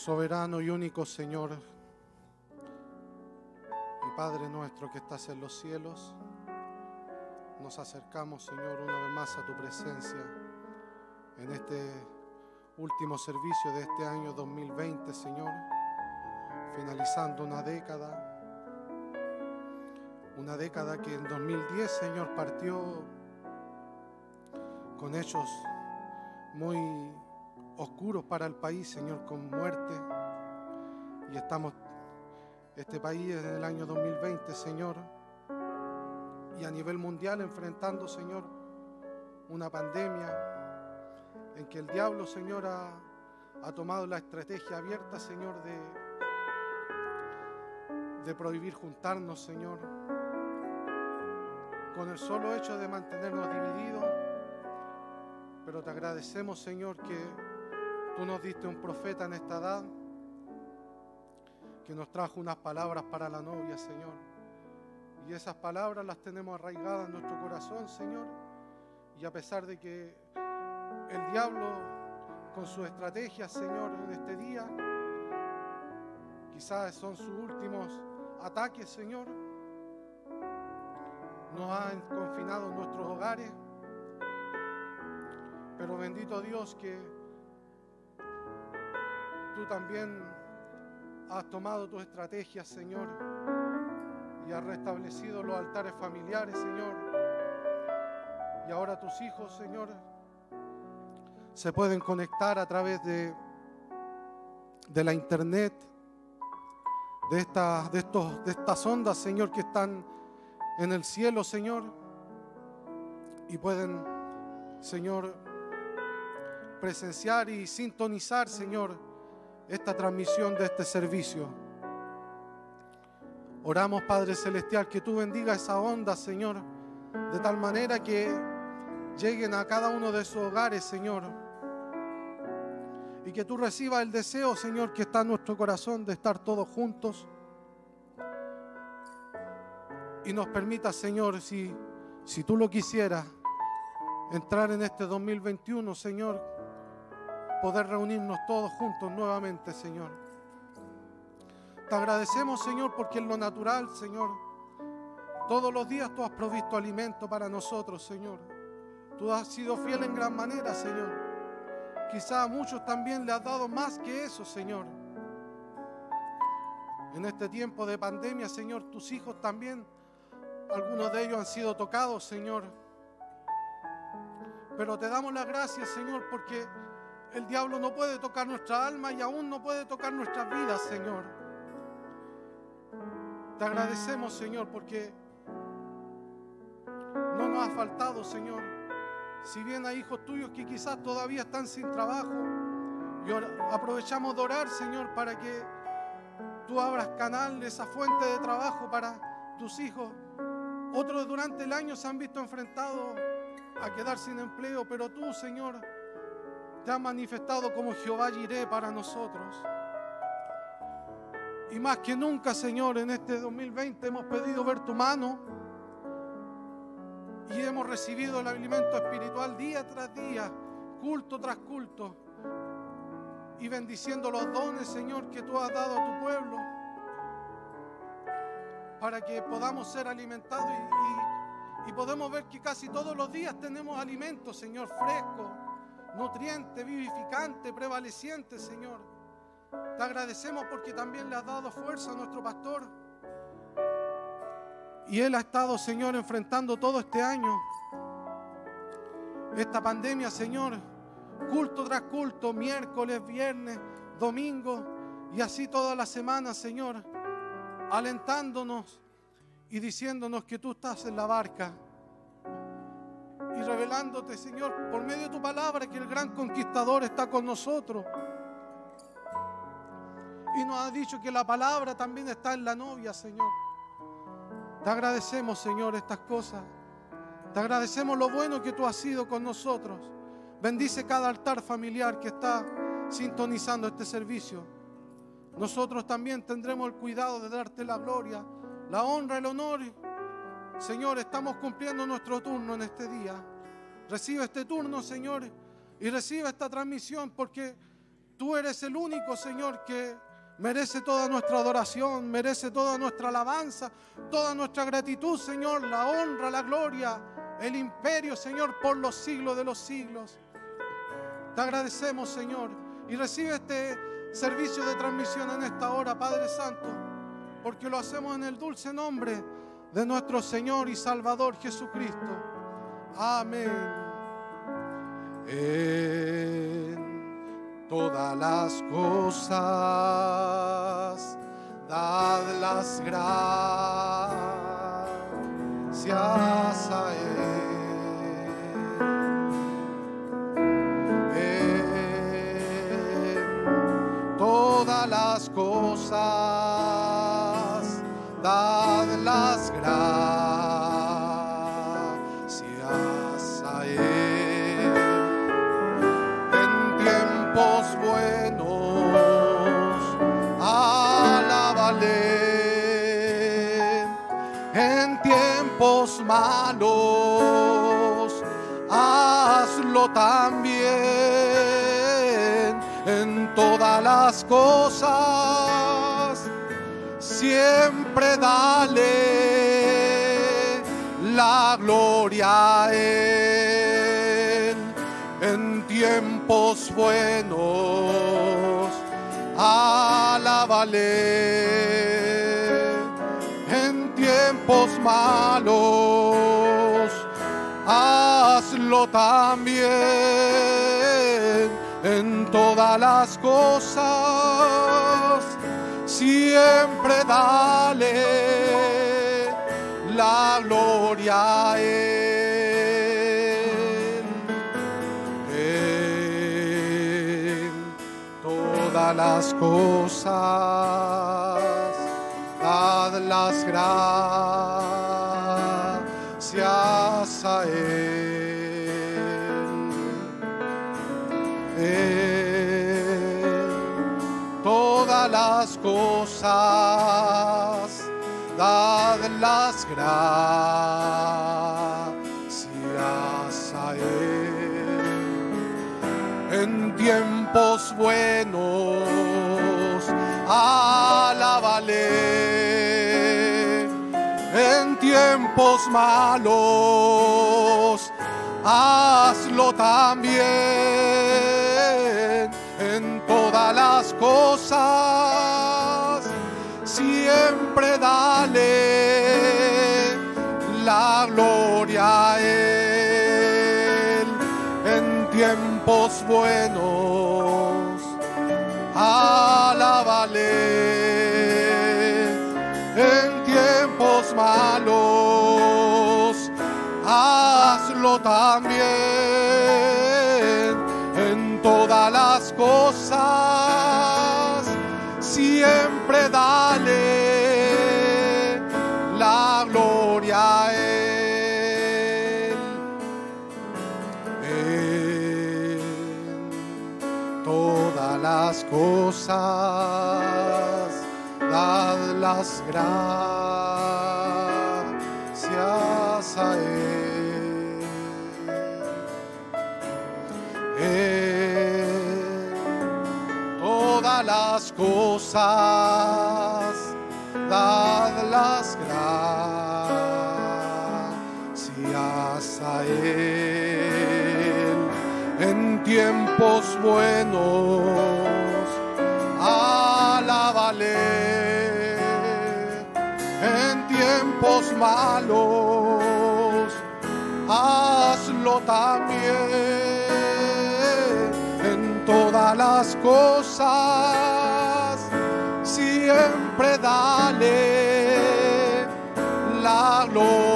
Soberano y único Señor y Padre nuestro que estás en los cielos, nos acercamos, Señor, una vez más a tu presencia en este último servicio de este año 2020, Señor, finalizando una década, una década que en 2010, Señor, partió con hechos muy oscuros para el país, Señor, con muerte. Y estamos, este país en el año 2020, Señor, y a nivel mundial enfrentando, Señor, una pandemia en que el diablo, Señor, ha, tomado la estrategia abierta, Señor, de prohibir juntarnos, Señor, con el solo hecho de mantenernos divididos. Pero te agradecemos, Señor, que Tú nos diste un profeta en esta edad que nos trajo unas palabras para la novia, Señor. Y esas palabras las tenemos arraigadas en nuestro corazón, Señor. Y a pesar de que el diablo, con su estrategia, Señor, en este día, quizás son sus últimos ataques, Señor, nos han confinado en nuestros hogares. Pero bendito Dios que tú también has tomado tu estrategia, Señor, y has restablecido los altares familiares, Señor. Y ahora tus hijos, Señor, se pueden conectar a través de, de la internet, de, de, estos, de estas ondas, Señor, que están en el cielo, Señor, y pueden, Señor, presenciar y sintonizar, Señor, esta transmisión de este servicio. Oramos, Padre Celestial, que tú bendiga esa onda, Señor, de tal manera que lleguen a cada uno de sus hogares, Señor. Y que tú recibas el deseo, Señor, que está en nuestro corazón de estar todos juntos. Y nos permita, Señor, si, si tú lo quisieras, entrar en este 2021, Señor, poder reunirnos todos juntos nuevamente, Señor. Te agradecemos, Señor, porque en lo natural, Señor, todos los días tú has provisto alimento para nosotros, Señor. Tú has sido fiel en gran manera, Señor. Quizá a muchos también le has dado más que eso, Señor. En este tiempo de pandemia, Señor, tus hijos también, algunos de ellos han sido tocados, Señor. Pero te damos las gracias, Señor, porque el diablo no puede tocar nuestra alma y aún no puede tocar nuestras vidas, Señor. Te agradecemos, Señor, porque no nos ha faltado, Señor. Si bien hay hijos tuyos que quizás todavía están sin trabajo, aprovechamos de orar, Señor, para que tú abras canal, esa fuente de trabajo para tus hijos. Otros durante el año se han visto enfrentados a quedar sin empleo, pero tú, Señor, te has manifestado como Jehová Jiré para nosotros. Y más que nunca, Señor, en este 2020 hemos pedido ver tu mano y hemos recibido el alimento espiritual día tras día, culto tras culto, y bendiciendo los dones, Señor, que tú has dado a tu pueblo, para que podamos ser alimentados y, y podemos ver que casi todos los días tenemos alimento, Señor, fresco nutriente, vivificante, prevaleciente, Señor. Te agradecemos porque también le has dado fuerza a nuestro pastor. Y él ha estado, Señor, enfrentando todo este año. Esta pandemia, Señor, culto tras culto, miércoles, viernes, domingo y así toda la semana, Señor, alentándonos y diciéndonos que tú estás en la barca y revelándote, Señor, por medio de tu palabra, que el gran conquistador está con nosotros. Y nos ha dicho que la palabra también está en la novia, Señor. Te agradecemos, Señor, estas cosas. Te agradecemos lo bueno que tú has sido con nosotros. Bendice cada altar familiar que está sintonizando este servicio. Nosotros también tendremos el cuidado de darte la gloria, la honra, el honor. Señor, estamos cumpliendo nuestro turno en este día. Recibe este turno, Señor, y recibe esta transmisión porque tú eres el único, Señor, que merece toda nuestra adoración, merece toda nuestra alabanza, toda nuestra gratitud, Señor, la honra, la gloria, el imperio, Señor, por los siglos de los siglos. Te agradecemos, Señor, y recibe este servicio de transmisión en esta hora, Padre Santo, porque lo hacemos en el dulce nombre de nuestro Señor y Salvador Jesucristo. Amén. En todas las cosas, dad las gracias a Él. todas las cosas, también en todas las cosas, siempre dale la gloria a Él en tiempos buenos, alábale en tiempos malos, hazlo también en todas las cosas, siempre dale la gloria a. En todas las cosas, dad las gracias cosas, las gracias a Él. En tiempos buenos, alábale. En tiempos malos, hazlo también dale la gloria a Él en tiempos buenos. Alábale en tiempos malos hazlo también las cosas, dad las gracias a Él. En todas las cosas, dad las gracias a Él. En tiempos buenos, cosas, siempre dale la gloria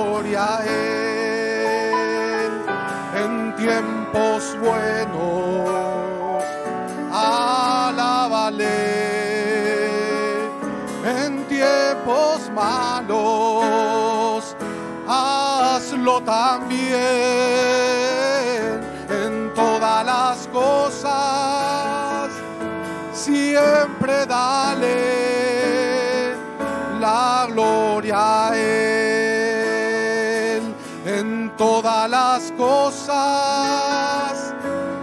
en todas las cosas.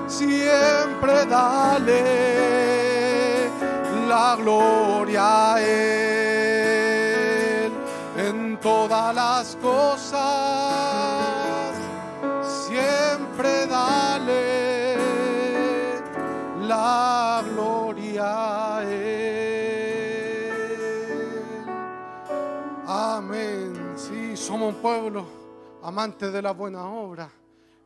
Siempre dale la gloria a Él en todas las cosas. Somos un pueblo amante de la buena obra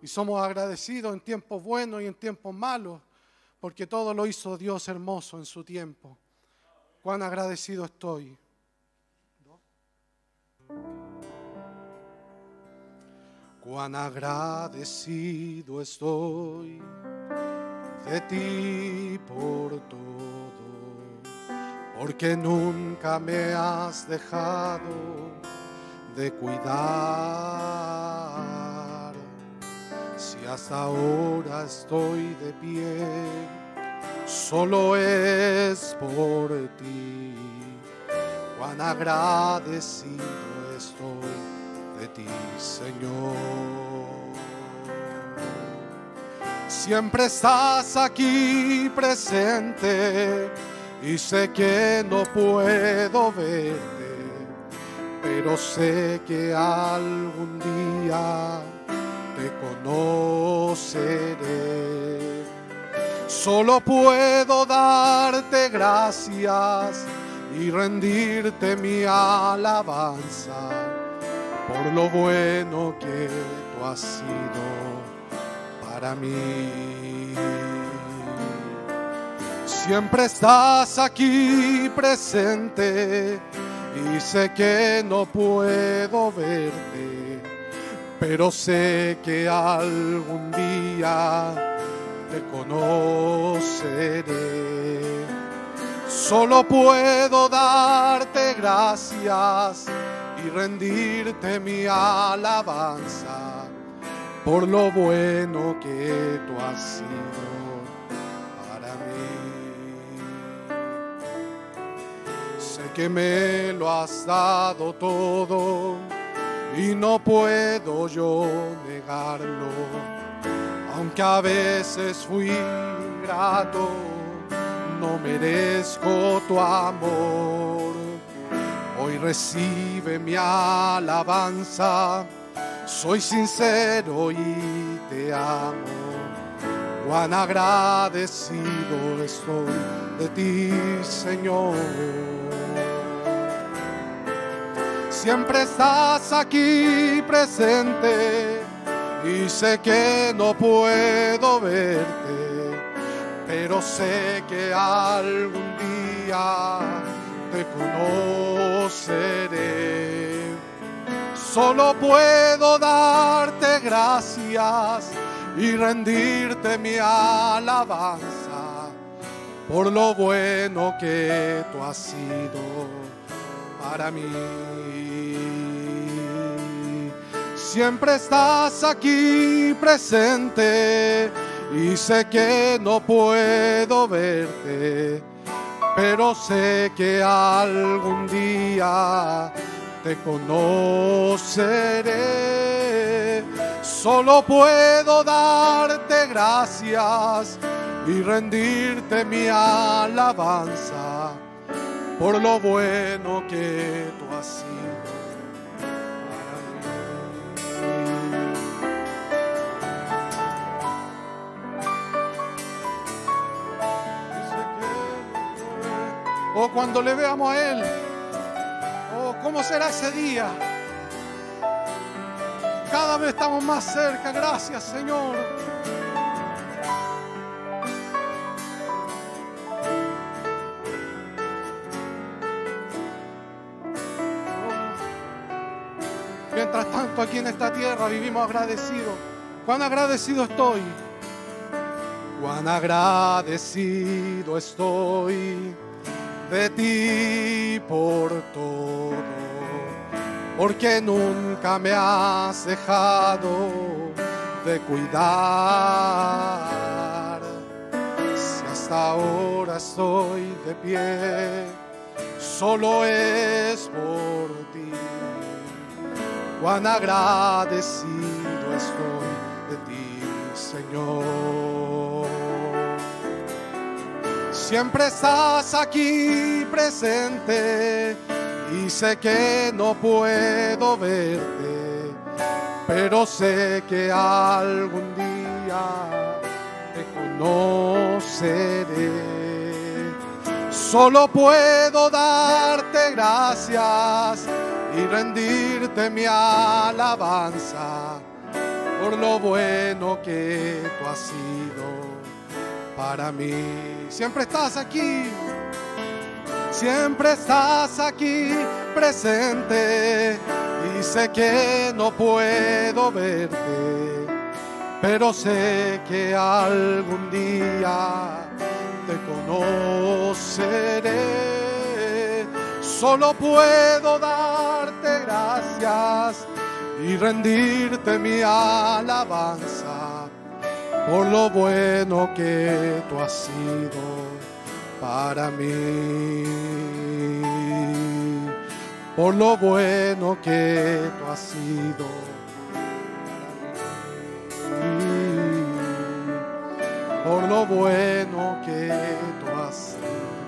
y somos agradecidos en tiempos buenos y en tiempos malos, porque todo lo hizo Dios hermoso en su tiempo. Cuán agradecido estoy. Cuán agradecido estoy de ti por todo, porque nunca me has dejado de cuidar. Si hasta ahora estoy de pie, solo es por ti. Cuán agradecido estoy de ti, Señor. Siempre estás aquí presente y sé que no puedo verte, pero sé que algún día te conoceré. Solo puedo darte gracias y rendirte mi alabanza por lo bueno que tú has sido para mí. Siempre estás aquí presente y sé que no puedo verte, pero sé que algún día te conoceré. Solo puedo darte gracias y rendirte mi alabanza por lo bueno que tú has sido Sé que me lo has dado todo y no puedo yo negarlo, aunque a veces fui ingrato, no merezco tu amor. Hoy recibe mi alabanza soy sincero y te amo. Cuán agradecido estoy de ti, Señor. Siempre estás aquí presente y sé que no puedo verte, pero sé que algún día te conoceré. Solo puedo darte gracias y rendirte mi alabanza por lo bueno que tú has sido para mí. Siempre estás aquí presente y sé que no puedo verte, pero sé que algún día te conoceré. Solo puedo darte gracias y rendirte mi alabanza por lo bueno que tú has sido. O cuando le veamos a Él, ¿Cómo será ese día? Cada vez estamos más cerca. Gracias, Señor. Mientras tanto, aquí en esta tierra vivimos agradecidos. Cuán agradecido estoy. Cuán agradecido estoy de ti por todo, porque nunca me has dejado de cuidar. Si hasta ahora estoy de pie, solo es por ti. Cuán agradecido estoy de ti, Señor. Siempre estás aquí presente y sé que no puedo verte, pero sé que algún día te conoceré. Solo puedo darte gracias y rendirte mi alabanza por lo bueno que tú has sido para mí. Siempre estás aquí siempre estás aquí presente y sé que no puedo verte, pero sé que algún día te conoceré. Solo puedo darte gracias y rendirte mi alabanza por lo bueno que tú has sido para mí. Por lo bueno que tú has sido. Por lo bueno que tú has sido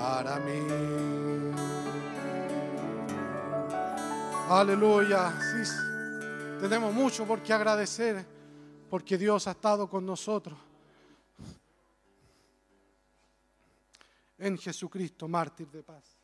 para mí. Aleluya. Sí, tenemos mucho por qué agradecer porque Dios ha estado con nosotros. en Jesucristo, mártir de paz.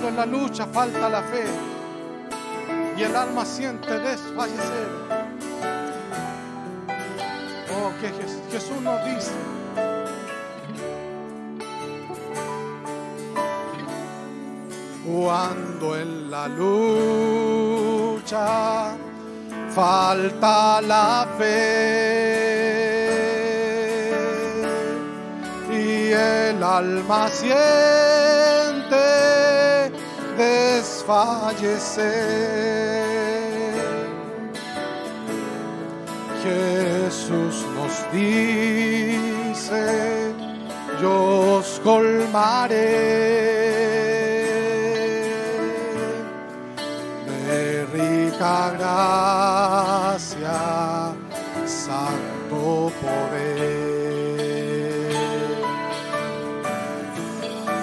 Cuando en la lucha falta la fe y el alma siente desfallecer que Jesús nos dice. Cuando en la lucha falta la fe y el alma siente desfallecer Jesús nos dice, yo os colmaré. De rica gracia, santo poder.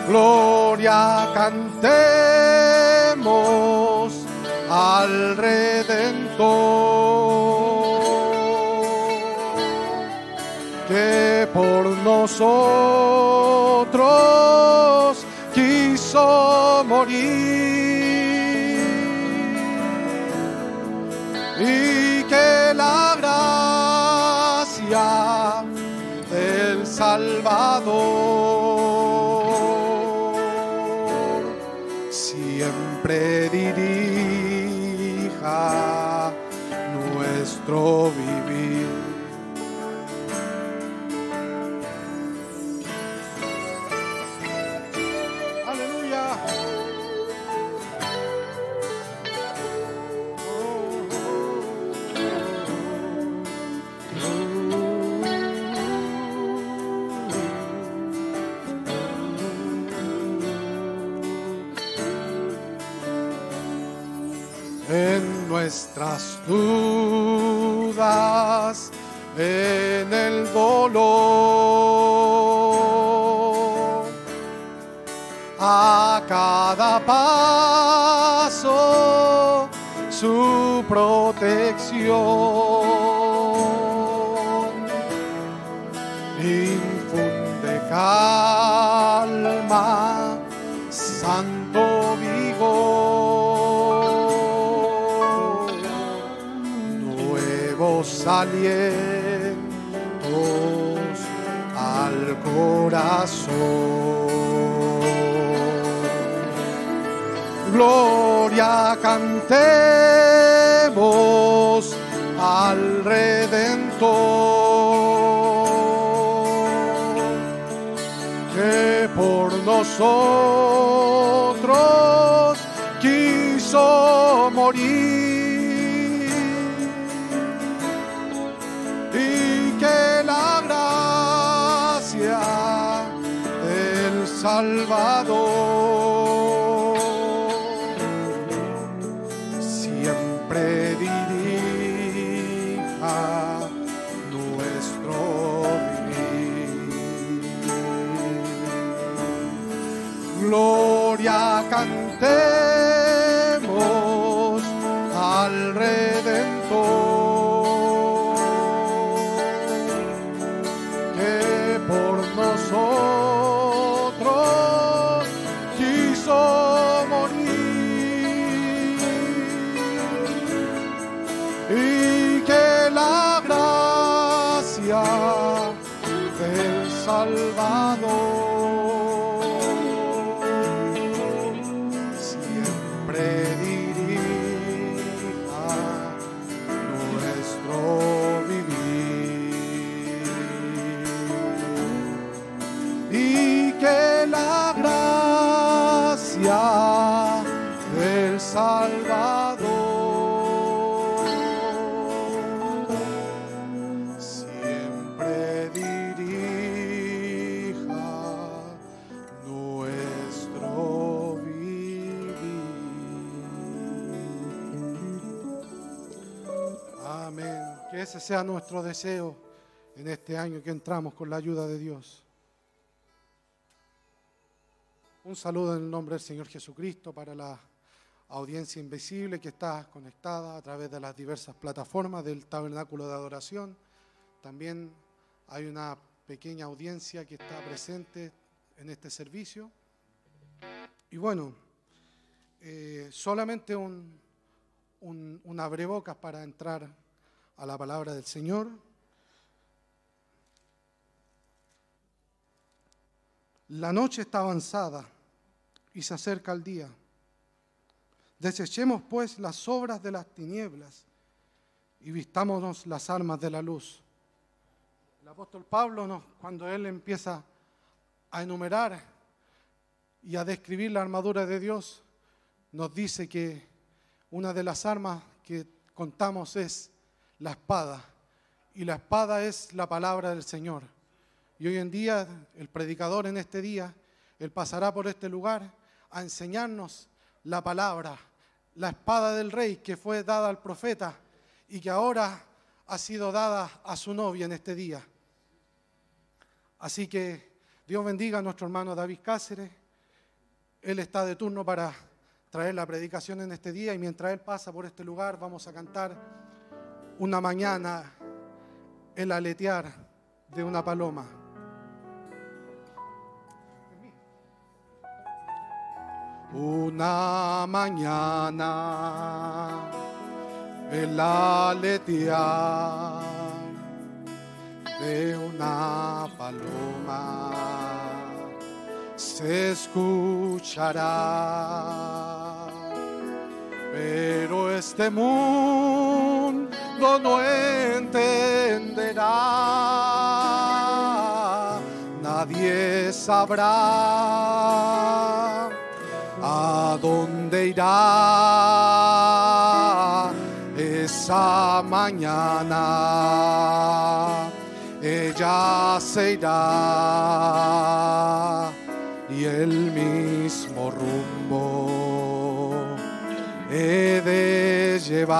Gloria cantemos al Redentor que por nosotros protección. Infunde calma, santo vigor, nuevos alientos al corazón. Gloria cantemos al Redentor que por nosotros quiso morir Salvador siempre dirija nuestro vivir. Amén. Que ese sea nuestro deseo en este año que entramos con la ayuda de Dios. Un saludo en el nombre del Señor Jesucristo para la audiencia invisible que está conectada a través de las diversas plataformas del Tabernáculo de Adoración. También hay una pequeña audiencia que está presente en este servicio. Y bueno, eh, solamente un, un, un abrebocas para entrar a la palabra del Señor. La noche está avanzada y se acerca el día. Desechemos pues las obras de las tinieblas y vistámonos las armas de la luz. El apóstol Pablo, cuando él empieza a enumerar y a describir la armadura de Dios, nos dice que una de las armas que contamos es la espada. Y la espada es la palabra del Señor. Y hoy en día el predicador en este día, él pasará por este lugar a enseñarnos la palabra, la espada del rey que fue dada al profeta y que ahora ha sido dada a su novia en este día. Así que Dios bendiga a nuestro hermano David Cáceres. Él está de turno para traer la predicación en este día y mientras él pasa por este lugar vamos a cantar una mañana el aletear de una paloma. Una mañana el aletear de una paloma se escuchará, pero este mundo no entenderá, nadie sabrá a dónde irá esa mañana. Ella se irá y el mismo rumbo he de llevar,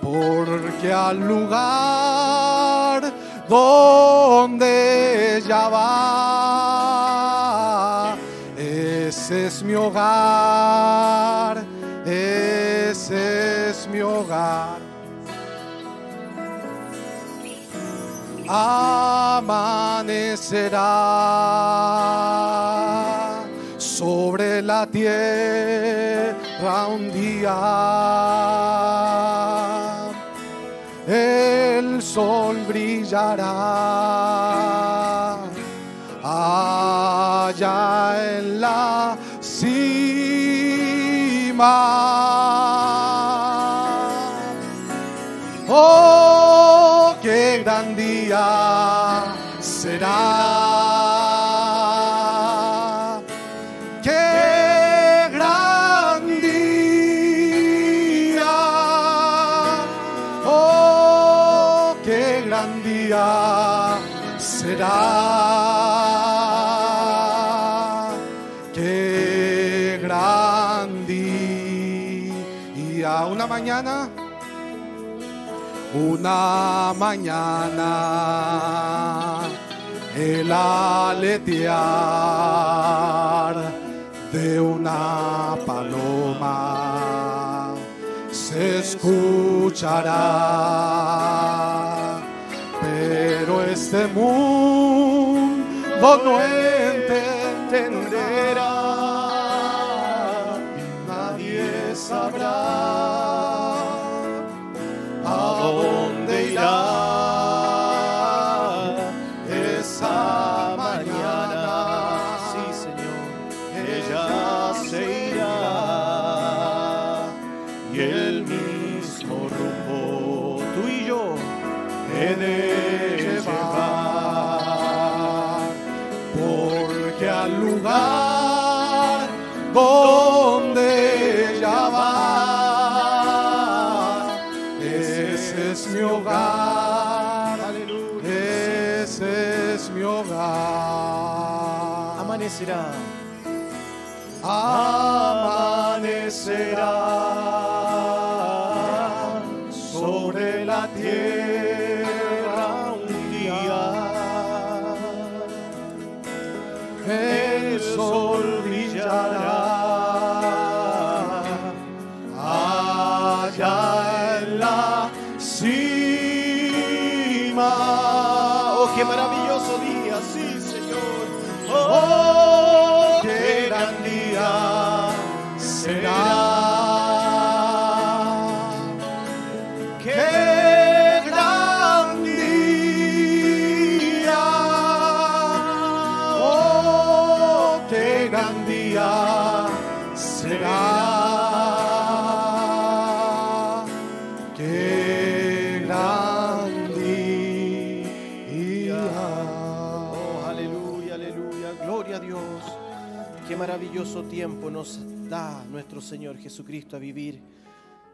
porque al lugar donde ella va, es mi hogar, ese es mi hogar. Amanecerá sobre la tierra un día. El sol brillará Oh, qué gran día una mañana. El aletear de una paloma se escuchará, pero este mundo no entenderá, amanecerá tiempo nos da nuestro Señor Jesucristo a vivir.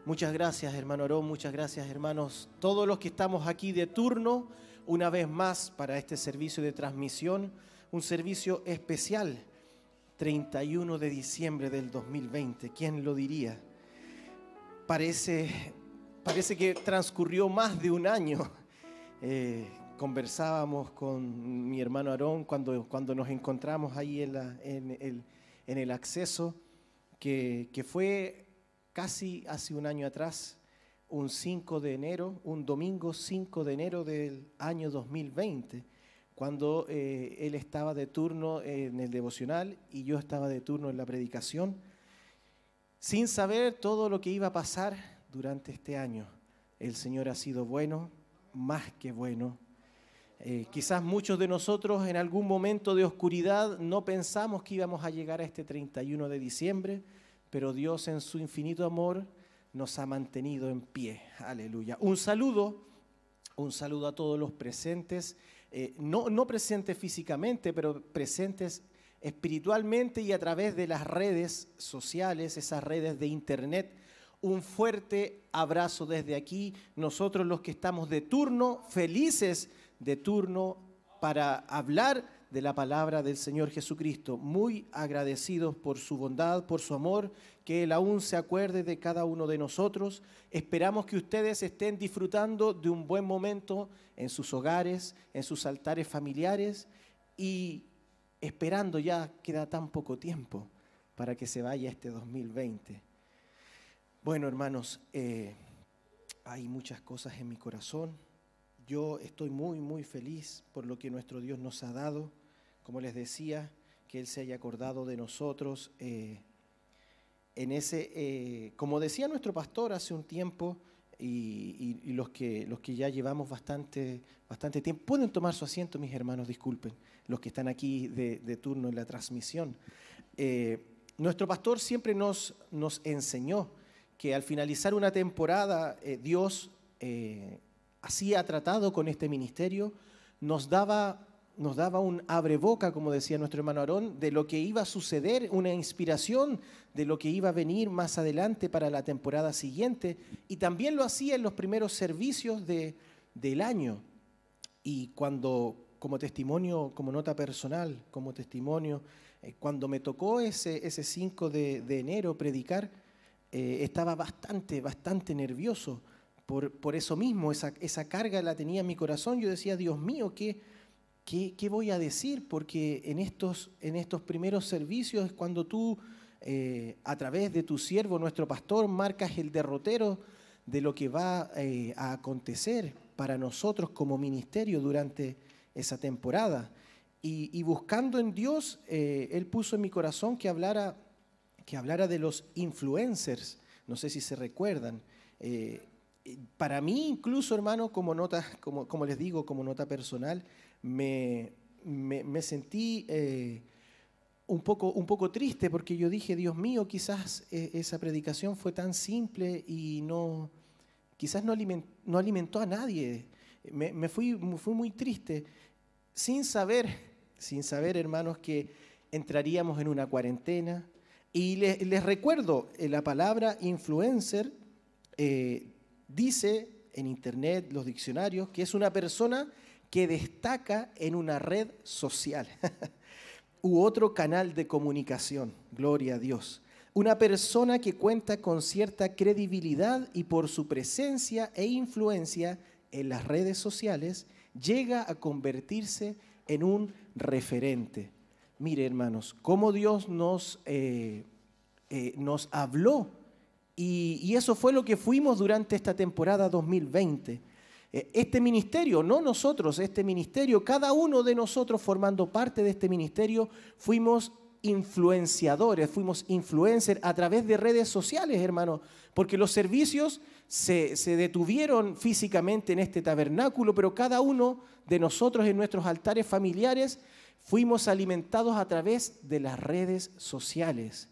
Muchas gracias, hermano Aarón. Muchas gracias, hermanos. Todos los que estamos aquí de turno, una vez más para este servicio de transmisión, un servicio especial, 31 de diciembre del 2020. ¿Quién lo diría? Parece, parece que transcurrió más de un año. Eh, conversábamos con mi hermano Aarón cuando, cuando nos encontramos ahí en, en, el, en el, acceso, que, fue casi hace un año atrás un 5 de enero, un domingo 5 de enero del año 2020, cuando eh, él estaba de turno en el devocional y yo estaba de turno en la predicación, sin saber todo lo que iba a pasar durante este año. El Señor ha sido bueno, más que bueno. Eh, quizás muchos de nosotros en algún momento de oscuridad no pensamos que íbamos a llegar a este 31 de diciembre, pero Dios en su infinito amor nos ha mantenido en pie. Aleluya. Un saludo, un saludo a todos los presentes, eh, no, no presentes físicamente, pero presentes espiritualmente y a través de las redes sociales, esas redes de internet. Un fuerte abrazo desde aquí, nosotros los que estamos de turno, felices de turno para hablar de la palabra del Señor Jesucristo, muy agradecidos por su bondad, por su amor, que Él aún se acuerde de cada uno de nosotros. Esperamos que ustedes estén disfrutando de un buen momento en sus hogares, en sus altares familiares y esperando ya, queda tan poco tiempo para que se vaya este 2020. Bueno, hermanos, eh, hay muchas cosas en mi corazón. Yo estoy muy, muy feliz por lo que nuestro Dios nos ha dado como les decía, que Él se haya acordado de nosotros. Eh, en ese, eh, como decía nuestro pastor hace un tiempo, y, los, que, los que ya llevamos bastante, bastante tiempo, pueden tomar su asiento, mis hermanos, disculpen, los que están aquí de, turno en la transmisión. Eh, nuestro pastor siempre nos, nos enseñó que al finalizar una temporada, Dios así ha tratado con este ministerio, nos daba nos daba un abreboca, como decía nuestro hermano Aarón, de lo que iba a suceder, una inspiración de lo que iba a venir más adelante para la temporada siguiente. Y también lo hacía en los primeros servicios de, del año. Y cuando, como testimonio, como nota personal, como testimonio, eh, cuando me tocó ese, ese 5 de, enero predicar, eh, estaba bastante, bastante nervioso. Por, eso mismo, esa, carga la tenía en mi corazón. Yo decía, Dios mío, ¿qué, ¿qué, voy a decir? Porque en estos, en estos primeros servicios es cuando tú, eh, a través de tu siervo, nuestro pastor, marcas el derrotero de lo que va eh, a acontecer para nosotros como ministerio durante esa temporada. Y, buscando en Dios, eh, Él puso en mi corazón que hablara, que hablara de los influencers. No sé si se recuerdan. Para mí, incluso, hermano, como nota, como, les digo, como nota personal, me, sentí eh, un, poco, un poco triste porque yo dije, Dios mío, quizás eh, esa predicación fue tan simple y no, quizás no alimentó, a nadie. Me, fui, fui muy triste sin saber, sin saber, hermanos, que entraríamos en una cuarentena. Y les, les recuerdo, eh, la palabra influencer dice en internet, los diccionarios, que es una persona que destaca en una red social u otro canal de comunicación. Gloria a Dios. Una persona que cuenta con cierta credibilidad y por su presencia e influencia en las redes sociales llega a convertirse en un referente. Mire, hermanos, cómo Dios nos, eh, eh, nos habló y, eso fue lo que fuimos durante esta temporada 2020 eh, este ministerio, no nosotros, este ministerio, cada uno de nosotros formando parte de este ministerio, fuimos influenciadores, fuimos influencers a través de redes sociales, hermano, porque los servicios se, se, detuvieron físicamente en este tabernáculo, pero cada uno de nosotros en nuestros altares familiares fuimos alimentados a través de las redes sociales.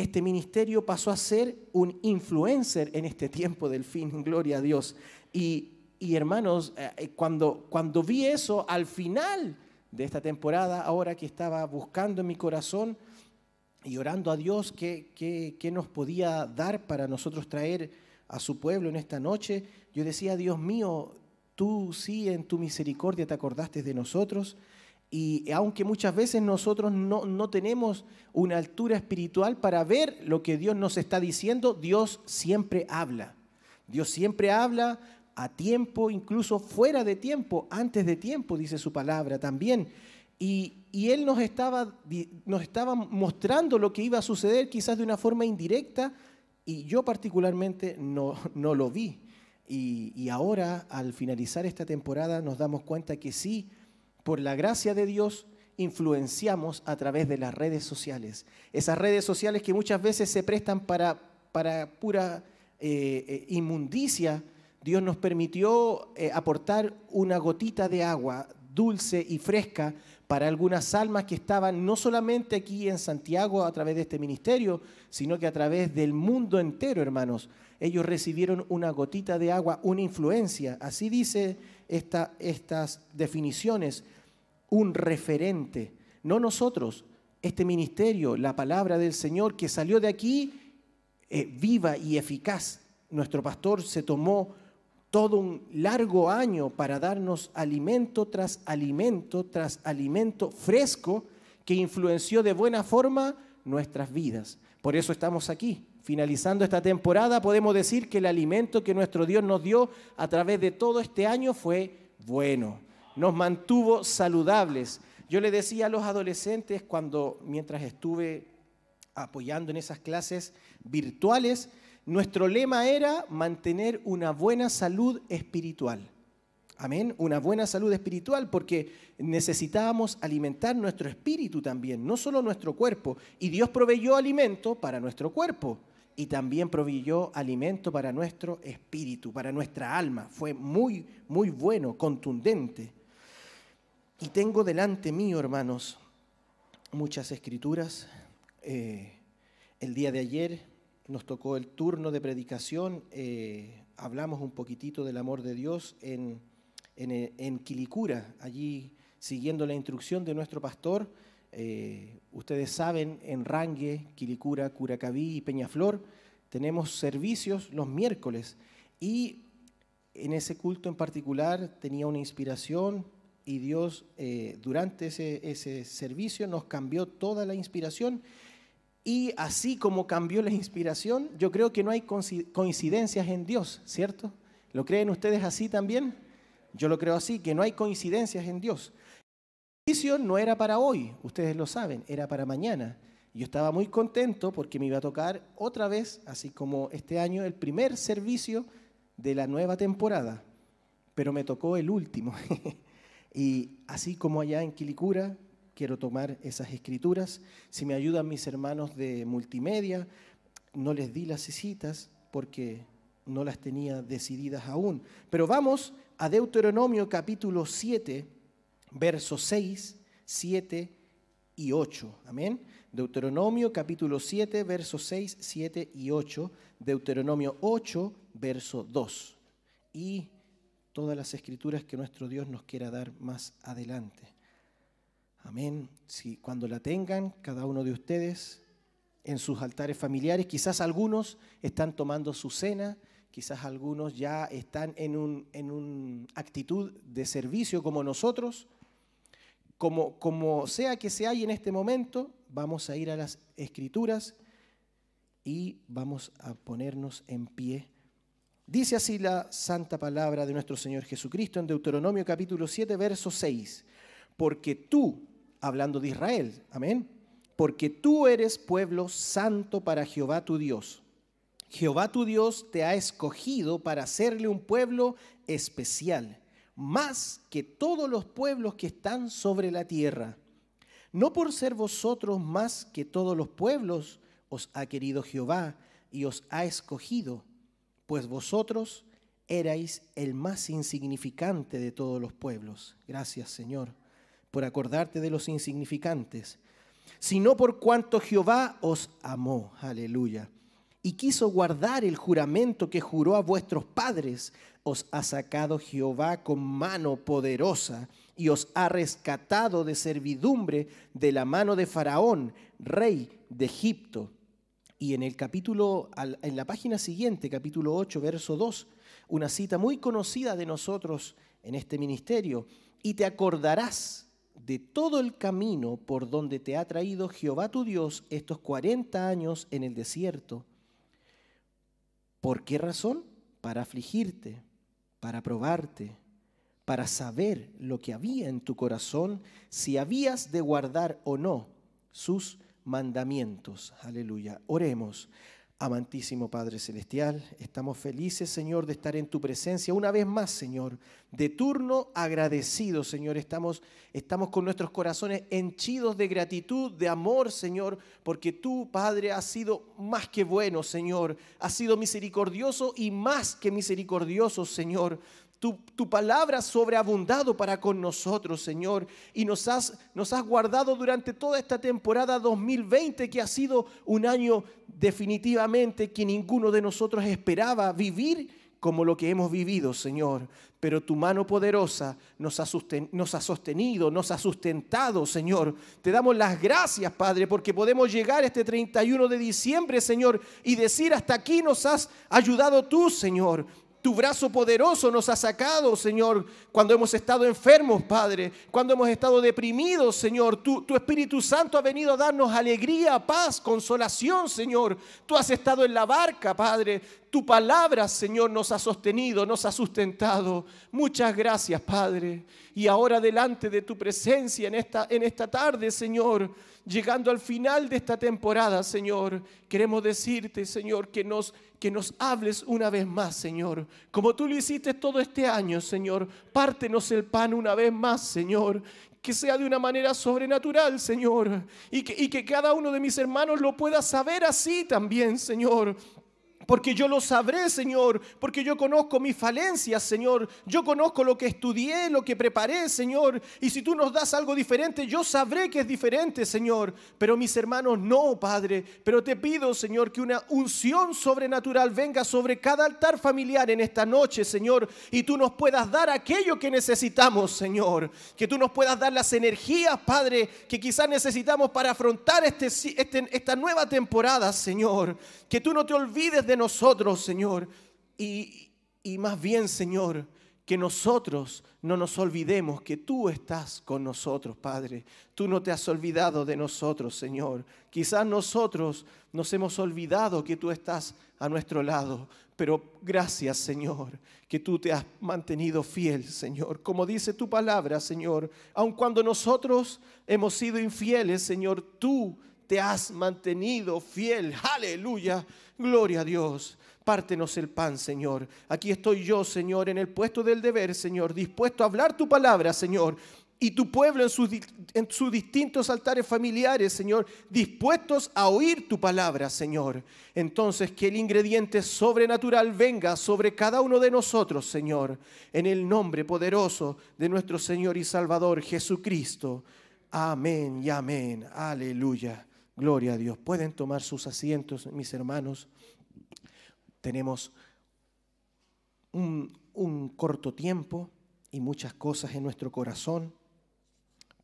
Este ministerio pasó a ser un influencer en este tiempo del fin, gloria a Dios. Y, hermanos, eh, eh, cuando, cuando vi eso al final de esta temporada, ahora que estaba buscando en mi corazón y orando a Dios qué, qué, nos podía dar para nosotros traer a su pueblo en esta noche, yo decía, Dios mío, tú sí en tu misericordia te acordaste de nosotros. Y aunque muchas veces nosotros no, no, tenemos una altura espiritual para ver lo que Dios nos está diciendo, Dios siempre habla. Dios siempre habla a tiempo, incluso fuera de tiempo, antes de tiempo, dice su palabra también. Y, y Él nos estaba, nos estaba mostrando lo que iba a suceder quizás de una forma indirecta y yo particularmente no, no lo vi. Y, y ahora, al finalizar esta temporada, nos damos cuenta que sí, por la gracia de Dios, influenciamos a través de las redes sociales. Esas redes sociales que muchas veces se prestan para, pura eh, eh, inmundicia, Dios nos permitió eh, aportar una gotita de agua dulce y fresca para algunas almas que estaban no solamente aquí en Santiago a través de este ministerio, sino que a través del mundo entero, hermanos. Ellos recibieron una gotita de agua, una influencia. Así dice estas definiciones, un referente. No nosotros, este ministerio, la palabra del Señor que salió de aquí, eh, viva y eficaz. Nuestro pastor se tomó todo un largo año para darnos alimento tras alimento tras alimento fresco que influenció de buena forma nuestras vidas. Por eso estamos aquí. Finalizando esta temporada, podemos decir que el alimento que nuestro Dios nos dio a través de todo este año fue bueno. Nos mantuvo saludables. Yo le decía a los adolescentes cuando, mientras estuve apoyando en esas clases virtuales, nuestro lema era mantener una buena salud espiritual. Amén, una buena salud espiritual porque necesitábamos alimentar nuestro espíritu también, no solo nuestro cuerpo. Y Dios proveyó alimento para nuestro cuerpo y también proveyó alimento para nuestro espíritu, para nuestra alma. Fue muy, muy bueno, contundente. Y tengo delante mío, hermanos, muchas escrituras. Eh, el día de ayer nos tocó el turno de predicación, eh, hablamos un poquitito del amor de Dios en, en, Quilicura, allí siguiendo la instrucción de nuestro pastor. Eh, ustedes saben, en Rangue, Quilicura, Curacaví y Peñaflor, tenemos servicios los miércoles y en ese culto en particular tenía una inspiración y Dios eh, durante ese servicio nos cambió toda la inspiración y así como cambió la inspiración, yo creo que no hay coincidencias en Dios, ¿cierto? ¿Lo creen ustedes así también? Yo lo creo así, que no hay coincidencias en Dios. El servicio no era para hoy, ustedes lo saben, era para mañana. Yo estaba muy contento porque me iba a tocar otra vez, así como este año, el primer servicio de la nueva temporada, pero me tocó el último. y así como allá en Quilicura, quiero tomar esas escrituras. Si me ayudan mis hermanos de multimedia, no les di las citas porque no las tenía decididas aún. Pero vamos a Deuteronomio capítulo 7, versos 6, 7 y 8. Amén. Deuteronomio capítulo 7, versos 6, 7 y 8. Deuteronomio 8, verso 2. Y todas las escrituras que nuestro Dios nos quiera dar más adelante. Amén. Si cuando la tengan, cada uno de ustedes en sus altares familiares, quizás algunos están tomando su cena, quizás algunos ya están en una en actitud de servicio como nosotros. Como, como sea que se hay en este momento, vamos a ir a las escrituras y vamos a ponernos en pie. Dice así la santa palabra de nuestro Señor Jesucristo en Deuteronomio capítulo 7, verso 6. Porque tú, hablando de Israel, amén, porque tú eres pueblo santo para Jehová tu Dios. Jehová tu Dios te ha escogido para hacerle un pueblo especial, más que todos los pueblos que están sobre la tierra. No por ser vosotros más que todos los pueblos os ha querido Jehová y os ha escogido, pues vosotros erais el más insignificante de todos los pueblos. Gracias, Señor por acordarte de los insignificantes, sino por cuanto Jehová os amó, aleluya, y quiso guardar el juramento que juró a vuestros padres, os ha sacado Jehová con mano poderosa y os ha rescatado de servidumbre de la mano de Faraón, rey de Egipto. Y en el capítulo, en la página siguiente, capítulo 8, verso 2, una cita muy conocida de nosotros en este ministerio, y te acordarás de todo el camino por donde te ha traído Jehová tu Dios estos 40 años en el desierto. ¿Por qué razón? Para afligirte, para probarte, para saber lo que había en tu corazón, si habías de guardar o no sus mandamientos. Aleluya. Oremos. Amantísimo Padre Celestial, estamos felices, Señor, de estar en tu presencia una vez más, Señor. De turno agradecido, Señor. Estamos, estamos con nuestros corazones henchidos de gratitud, de amor, Señor, porque tú, Padre, has sido más que bueno, Señor. Has sido misericordioso y más que misericordioso, Señor. Tu, palabra ha sobreabundado para con nosotros, Señor, y nos has, nos has guardado durante toda esta temporada 2020, que ha sido un año definitivamente que ninguno de nosotros esperaba vivir como lo que hemos vivido, Señor. Pero tu mano poderosa nos ha, nos ha, sostenido, nos ha sustentado, Señor. Te damos las gracias, Padre, porque podemos llegar este 31 de diciembre, Señor, y decir, hasta aquí nos has ayudado tú, Señor. Tu brazo poderoso nos ha sacado, Señor, cuando hemos estado enfermos, Padre, cuando hemos estado deprimidos, Señor. Tu, tu, Espíritu Santo ha venido a darnos alegría, paz, consolación, Señor. Tú has estado en la barca, Padre. Tu palabra, Señor, nos ha sostenido, nos ha sustentado. Muchas gracias, Padre. Y ahora delante de tu presencia en esta, en esta tarde, Señor, llegando al final de esta temporada, Señor, queremos decirte, Señor, que nos, que nos hables una vez más, Señor. Como tú lo hiciste todo este año, Señor, pártenos el pan una vez más, Señor. Que sea de una manera sobrenatural, Señor. Y que, y que cada uno de mis hermanos lo pueda saber así también, Señor porque yo lo sabré, Señor, porque yo conozco mis falencias, Señor, yo conozco lo que estudié, lo que preparé, Señor, y si tú nos das algo diferente, yo sabré que es diferente, Señor, pero mis hermanos no, Padre, pero te pido, Señor, que una unción sobrenatural venga sobre cada altar familiar en esta noche, Señor, y tú nos puedas dar aquello que necesitamos, Señor, que tú nos puedas dar las energías, Padre, que quizás necesitamos para afrontar este, este esta nueva temporada, Señor, que tú no te olvides de nosotros, Señor. Y, y más bien, Señor, que nosotros no nos olvidemos que tú estás con nosotros, Padre. Tú no te has olvidado de nosotros, Señor. Quizás nosotros nos hemos olvidado que tú estás a nuestro lado, pero gracias, Señor, que tú te has mantenido fiel, Señor. Como dice tu palabra, Señor, aun cuando nosotros hemos sido infieles, Señor, tú te has mantenido fiel. Aleluya. Gloria a Dios. Pártenos el pan, Señor. Aquí estoy yo, Señor, en el puesto del deber, Señor, dispuesto a hablar tu palabra, Señor. Y tu pueblo en sus, en sus distintos altares familiares, Señor, dispuestos a oír tu palabra, Señor. Entonces, que el ingrediente sobrenatural venga sobre cada uno de nosotros, Señor, en el nombre poderoso de nuestro Señor y Salvador Jesucristo. Amén y amén. Aleluya. Gloria a Dios. Pueden tomar sus asientos, mis hermanos. Tenemos un, corto tiempo y muchas cosas en nuestro corazón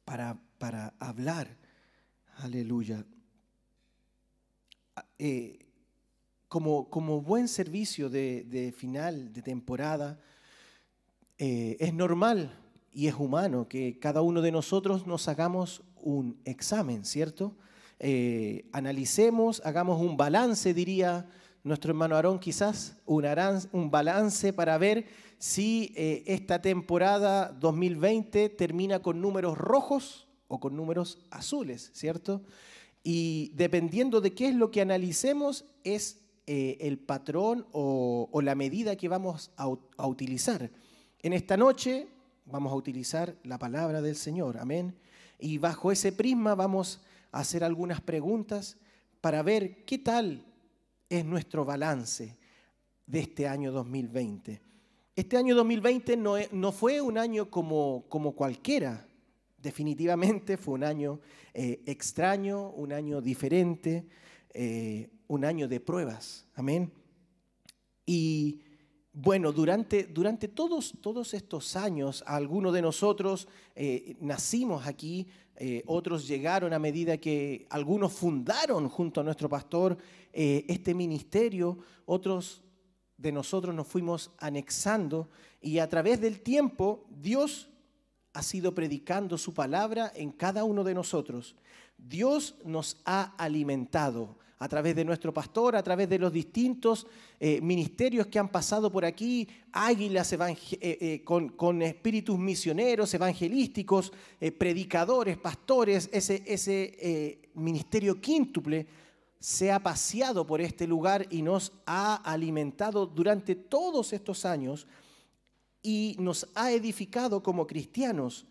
para, para hablar. Aleluya. Eh, como, como, buen servicio de, final de temporada, eh, es normal y es humano que cada uno de nosotros nos hagamos un examen, ¿cierto? Eh, analicemos, hagamos un balance, diría nuestro hermano Aarón, quizás un, balance para ver si eh, esta temporada 2020 termina con números rojos o con números azules, ¿cierto? Y dependiendo de qué es lo que analicemos, es eh, el patrón o, la medida que vamos a, a utilizar. En esta noche vamos a utilizar la palabra del Señor, amén. Y bajo ese prisma vamos hacer algunas preguntas para ver qué tal es nuestro balance de este año 2020. Este año 2020 no, no fue un año como, como, cualquiera, definitivamente fue un año eh, extraño, un año diferente, eh, un año de pruebas. Amén. Y bueno, durante, durante todos, todos estos años, algunos de nosotros eh, nacimos aquí, eh, otros llegaron a medida que algunos fundaron junto a nuestro pastor eh, este ministerio, otros de nosotros nos fuimos anexando y a través del tiempo Dios ha sido predicando su palabra en cada uno de nosotros. Dios nos ha alimentado a través de nuestro pastor, a través de los distintos eh, ministerios que han pasado por aquí, águilas eh, eh, con, espíritus misioneros, evangelísticos, predicadores, pastores, ese, ministerio quíntuple se ha paseado por este lugar y nos ha alimentado durante todos estos años y nos ha edificado como cristianos,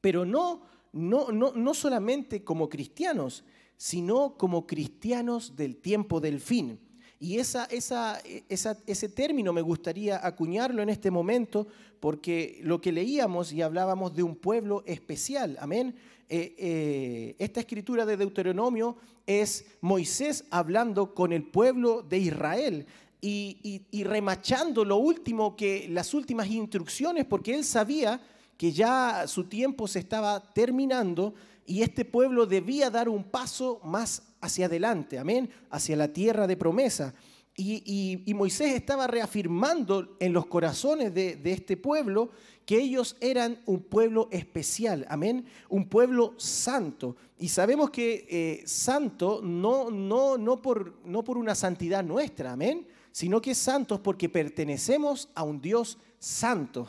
pero no, no, no, no solamente como cristianos, sino como cristianos del tiempo del fin. Y esa, ese término me gustaría acuñarlo en este momento porque lo que leíamos y hablábamos de un pueblo especial, amén. Eh, eh, esta escritura de Deuteronomio es Moisés hablando con el pueblo de Israel y, y, remachando lo último que las últimas instrucciones, porque él sabía que ya su tiempo se estaba terminando y este pueblo debía dar un paso más hacia adelante, amén, hacia la tierra de promesa. Y, Moisés estaba reafirmando en los corazones de, este pueblo que ellos eran un pueblo especial, amén, un pueblo santo. Y sabemos que eh, santo no, no, no, por, no por una santidad nuestra, amén, sino que santos porque pertenecemos a un Dios santo,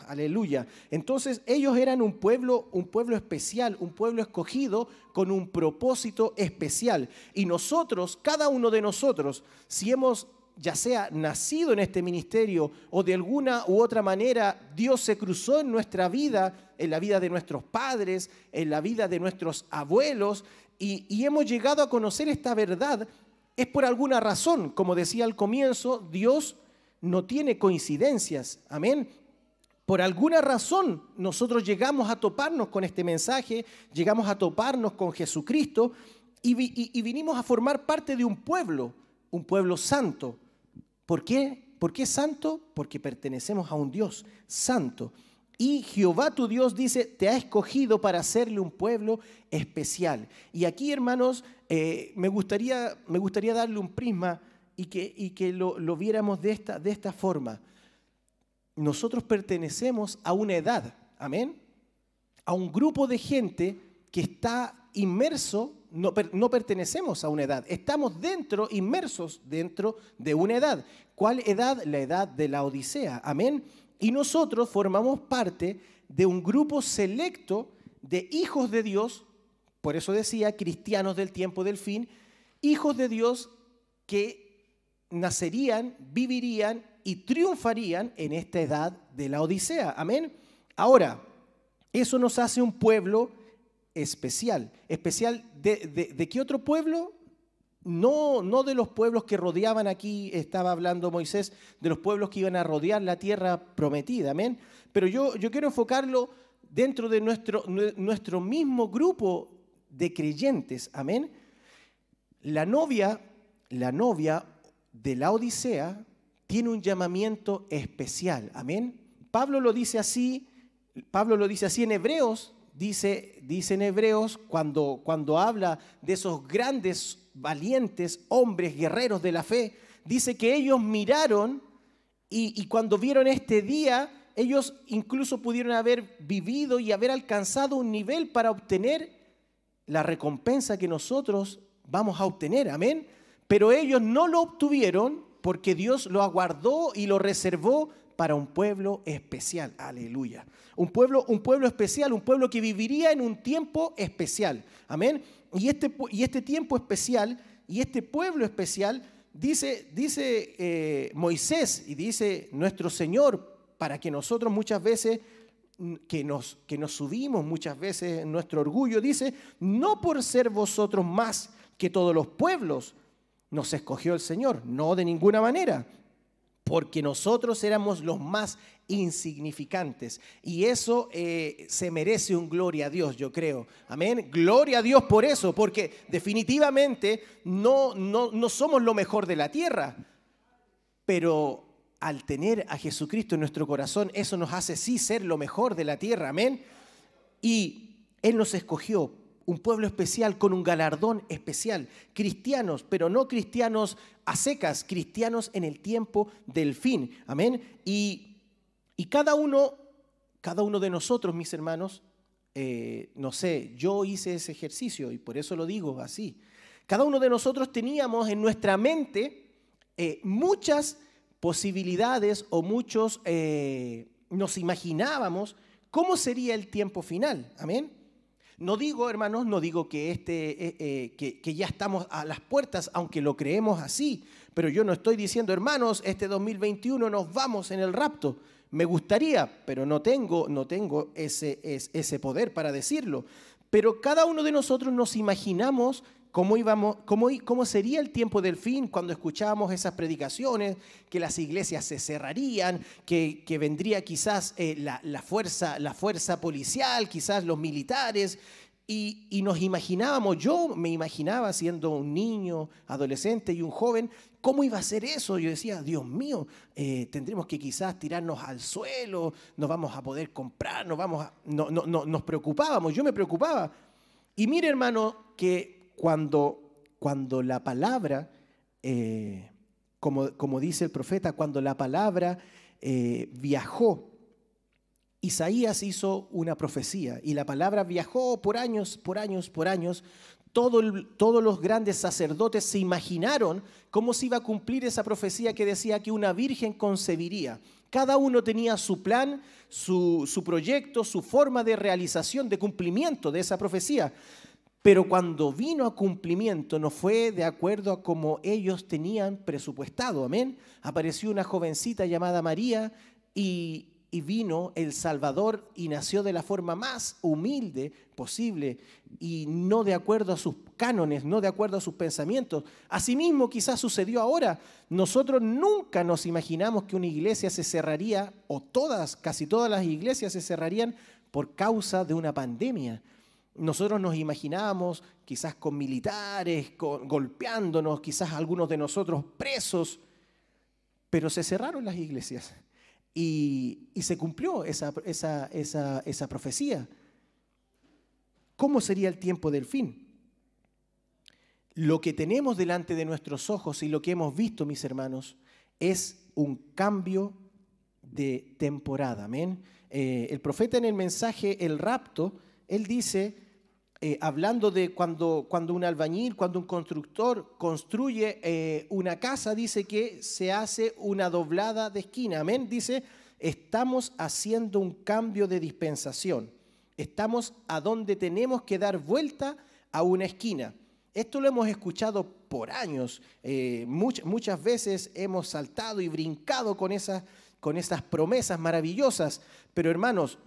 aleluya. Entonces ellos eran un pueblo, un pueblo especial, un pueblo escogido con un propósito especial. Y nosotros, cada uno de nosotros, si hemos ya sea nacido en este ministerio o de alguna u otra manera Dios se cruzó en nuestra vida, en la vida de nuestros padres, en la vida de nuestros abuelos, y, y hemos llegado a conocer esta verdad es por alguna razón. Como decía al comienzo, Dios no tiene coincidencias. Amén. Por alguna razón nosotros llegamos a toparnos con este mensaje, llegamos a toparnos con Jesucristo y, vinimos a formar parte de un pueblo, un pueblo santo. ¿Por qué? ¿Por qué santo? Porque pertenecemos a un Dios santo. Y Jehová tu Dios dice, te ha escogido para hacerle un pueblo especial. Y aquí, hermanos, eh, me, gustaría, me gustaría darle un prisma y que, y que lo, viéramos de esta, de esta forma. Nosotros pertenecemos a una edad, amén, a un grupo de gente que está inmerso, no, no pertenecemos a una edad, estamos dentro, inmersos dentro de una edad. ¿Cuál edad? La edad de la Odisea, amén y nosotros formamos parte de un grupo selecto de hijos de Dios, por eso decía cristianos del tiempo del fin, hijos de Dios que nacerían, vivirían y triunfarían en esta edad de la Odisea. Amén. Ahora, eso nos hace un pueblo especial. ¿Especial de, qué otro pueblo? no, no de los pueblos que rodeaban aquí, estaba hablando Moisés, de los pueblos que iban a rodear la tierra prometida, amén. Pero yo, yo quiero enfocarlo dentro de nuestro, nuestro mismo grupo de creyentes, amén. La novia, la novia de la Odisea tiene un llamamiento especial, amén. Pablo lo dice así, Pablo lo dice así en Hebreos, dice, dice en Hebreos cuando, cuando habla de esos grandes valientes hombres, guerreros de la fe, dice que ellos miraron y, cuando vieron este día, ellos incluso pudieron haber vivido y haber alcanzado un nivel para obtener la recompensa que nosotros vamos a obtener, amén. Pero ellos no lo obtuvieron porque Dios lo aguardó y lo reservó para un pueblo especial, aleluya. Un pueblo, un pueblo especial, un pueblo que viviría en un tiempo especial, amén. Y este, y este tiempo especial y este pueblo especial, dice, dice eh, Moisés y dice nuestro Señor, para que nosotros muchas veces mm, que nos, que nos subimos muchas veces en nuestro orgullo, dice, no por ser vosotros más que todos los pueblos, nos escogió el Señor, no de ninguna manera, porque nosotros éramos los más insignificantes. Y eso eh, se merece un gloria a Dios, yo creo. Amén. Gloria a Dios por eso, porque definitivamente no, no, no somos lo mejor de la tierra. Pero al tener a Jesucristo en nuestro corazón, eso nos hace sí ser lo mejor de la tierra. Amén. Y Él nos escogió un pueblo especial con un galardón especial. Cristianos, pero no cristianos a secas, cristianos en el tiempo del fin. Amén. Y, y cada uno, cada uno de nosotros, mis hermanos, eh, no sé, yo hice ese ejercicio y por eso lo digo así. Cada uno de nosotros teníamos en nuestra mente eh, muchas posibilidades o muchos, eh, nos imaginábamos cómo sería el tiempo final. Amén. No digo, hermanos, no digo que, este, eh, eh, que, ya estamos a las puertas, aunque lo creemos así, pero yo no estoy diciendo, hermanos, este 2021 nos vamos en el rapto. Me gustaría, pero no tengo, no tengo ese, ese poder para decirlo. Pero cada uno de nosotros nos imaginamos cómo, íbamos, cómo, cómo sería el tiempo del fin cuando escuchábamos esas predicaciones, que las iglesias se cerrarían, que, vendría quizás eh, la, fuerza, la fuerza policial, quizás los militares. Y, y, nos imaginábamos, yo me imaginaba siendo un niño, adolescente y un joven, ¿cómo iba a ser eso? Yo decía, Dios mío, eh, tendremos que quizás tirarnos al suelo, no vamos a poder comprar, no vamos no, no, no, nos preocupábamos, yo me preocupaba. Y mire hermano, que cuando, cuando la palabra, eh, como, como, dice el profeta, cuando la palabra eh, viajó, Isaías hizo una profecía y la palabra viajó por años, por años, por años. todos los grandes sacerdotes se imaginaron cómo se iba a cumplir esa profecía que decía que una virgen concebiría. Cada uno tenía su plan, su, su proyecto, su forma de realización, de cumplimiento de esa profecía. Pero cuando vino a cumplimiento no fue de acuerdo a como ellos tenían presupuestado, amén. Apareció una jovencita llamada María y, vino el Salvador y nació de la forma más humilde posible y no de acuerdo a sus cánones, no de acuerdo a sus pensamientos. Asimismo, quizás sucedió ahora. Nosotros nunca nos imaginamos que una iglesia se cerraría, o todas, casi todas las iglesias se cerrarían por causa de una pandemia. Nosotros nos imaginábamos quizás con militares, golpeándonos, quizás algunos de nosotros presos, pero se cerraron las iglesias y, se cumplió esa, profecía. ¿Cómo sería el tiempo del fin? Lo que tenemos delante de nuestros ojos y lo que hemos visto, mis hermanos, es un cambio de temporada. Amén. Eh, el profeta en el mensaje El rapto, él dice eh, hablando de cuando, cuando un albañil, cuando un constructor construye eh, una casa, dice que se hace una doblada de esquina. Amén. Dice, estamos haciendo un cambio de dispensación. Estamos a donde tenemos que dar vuelta a una esquina. Esto lo hemos escuchado por años. Eh, muchas veces hemos saltado y brincado con esas, con esas promesas maravillosas. Pero hermanos,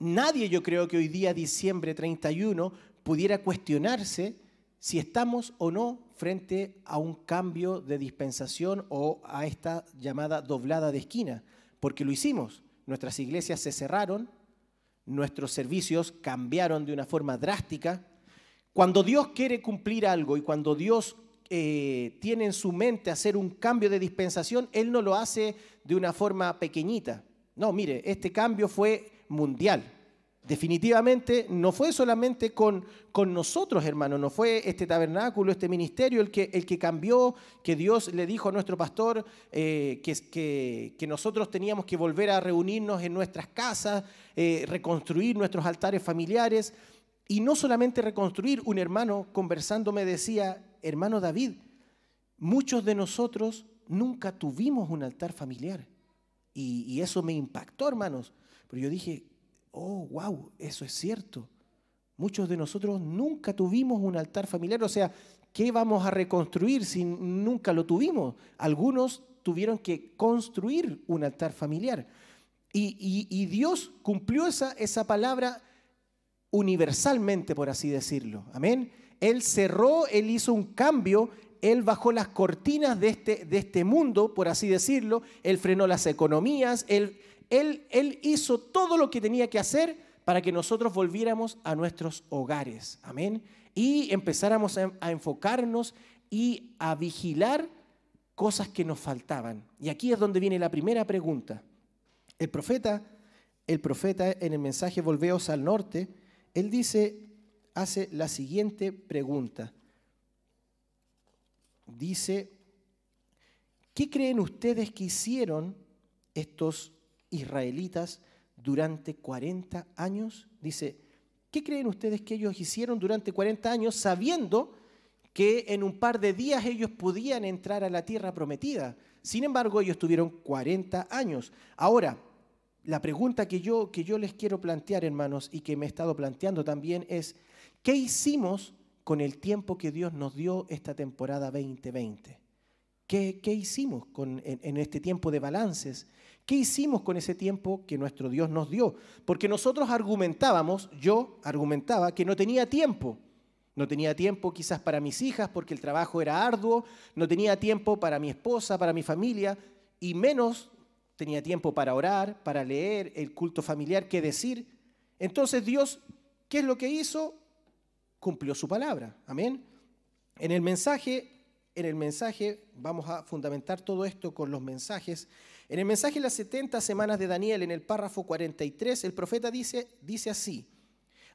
nadie yo creo que hoy día, diciembre 31, pudiera cuestionarse si estamos o no frente a un cambio de dispensación o a esta llamada doblada de esquina, porque lo hicimos. Nuestras iglesias se cerraron, nuestros servicios cambiaron de una forma drástica. Cuando Dios quiere cumplir algo y cuando Dios eh, tiene en su mente hacer un cambio de dispensación, Él no lo hace de una forma pequeñita. No, mire, este cambio fue mundial. Definitivamente no fue solamente con, con nosotros, hermanos, no fue este tabernáculo, este ministerio el que, el que cambió, que Dios le dijo a nuestro pastor eh, que, que, nosotros teníamos que volver a reunirnos en nuestras casas, eh, reconstruir nuestros altares familiares. Y no solamente reconstruir, un hermano conversando me decía, hermano David, muchos de nosotros nunca tuvimos un altar familiar. Y eso me impactó, hermanos. Pero yo dije, oh, wow, eso es cierto. Muchos de nosotros nunca tuvimos un altar familiar, o sea, ¿qué vamos a reconstruir si nunca lo tuvimos? Algunos tuvieron que construir un altar familiar. Y, Dios cumplió esa, esa palabra universalmente, por así decirlo. Amén. Él cerró, Él hizo un cambio, Él bajó las cortinas de este, de este mundo, por así decirlo, Él frenó las economías, Él él, hizo todo lo que tenía que hacer para que nosotros volviéramos a nuestros hogares. Amén. Y empezáramos a, enfocarnos y a vigilar cosas que nos faltaban. Y aquí es donde viene la primera pregunta. El profeta, el profeta en el mensaje Volveos al norte, él dice, hace la siguiente pregunta. Dice, ¿qué creen ustedes que hicieron estos israelitas durante 40 años? Dice, ¿qué creen ustedes que ellos hicieron durante 40 años sabiendo que en un par de días ellos podían entrar a la tierra prometida? Sin embargo, ellos tuvieron 40 años. Ahora, la pregunta que yo, que yo les quiero plantear, hermanos, y que me he estado planteando también es, ¿qué hicimos con el tiempo que Dios nos dio esta temporada 2020? ¿Qué, qué hicimos con, en, este tiempo de balances? ¿Qué hicimos con ese tiempo que nuestro Dios nos dio? Porque nosotros argumentábamos, yo argumentaba que no tenía tiempo. No tenía tiempo quizás para mis hijas porque el trabajo era arduo, no tenía tiempo para mi esposa, para mi familia, y menos tenía tiempo para orar, para leer, el culto familiar, qué decir. Entonces Dios, ¿qué es lo que hizo? Cumplió su palabra. Amén. En el mensaje, en el mensaje, vamos a fundamentar todo esto con los mensajes. En el mensaje de las 70 semanas de Daniel, en el párrafo 43, el profeta dice, dice así,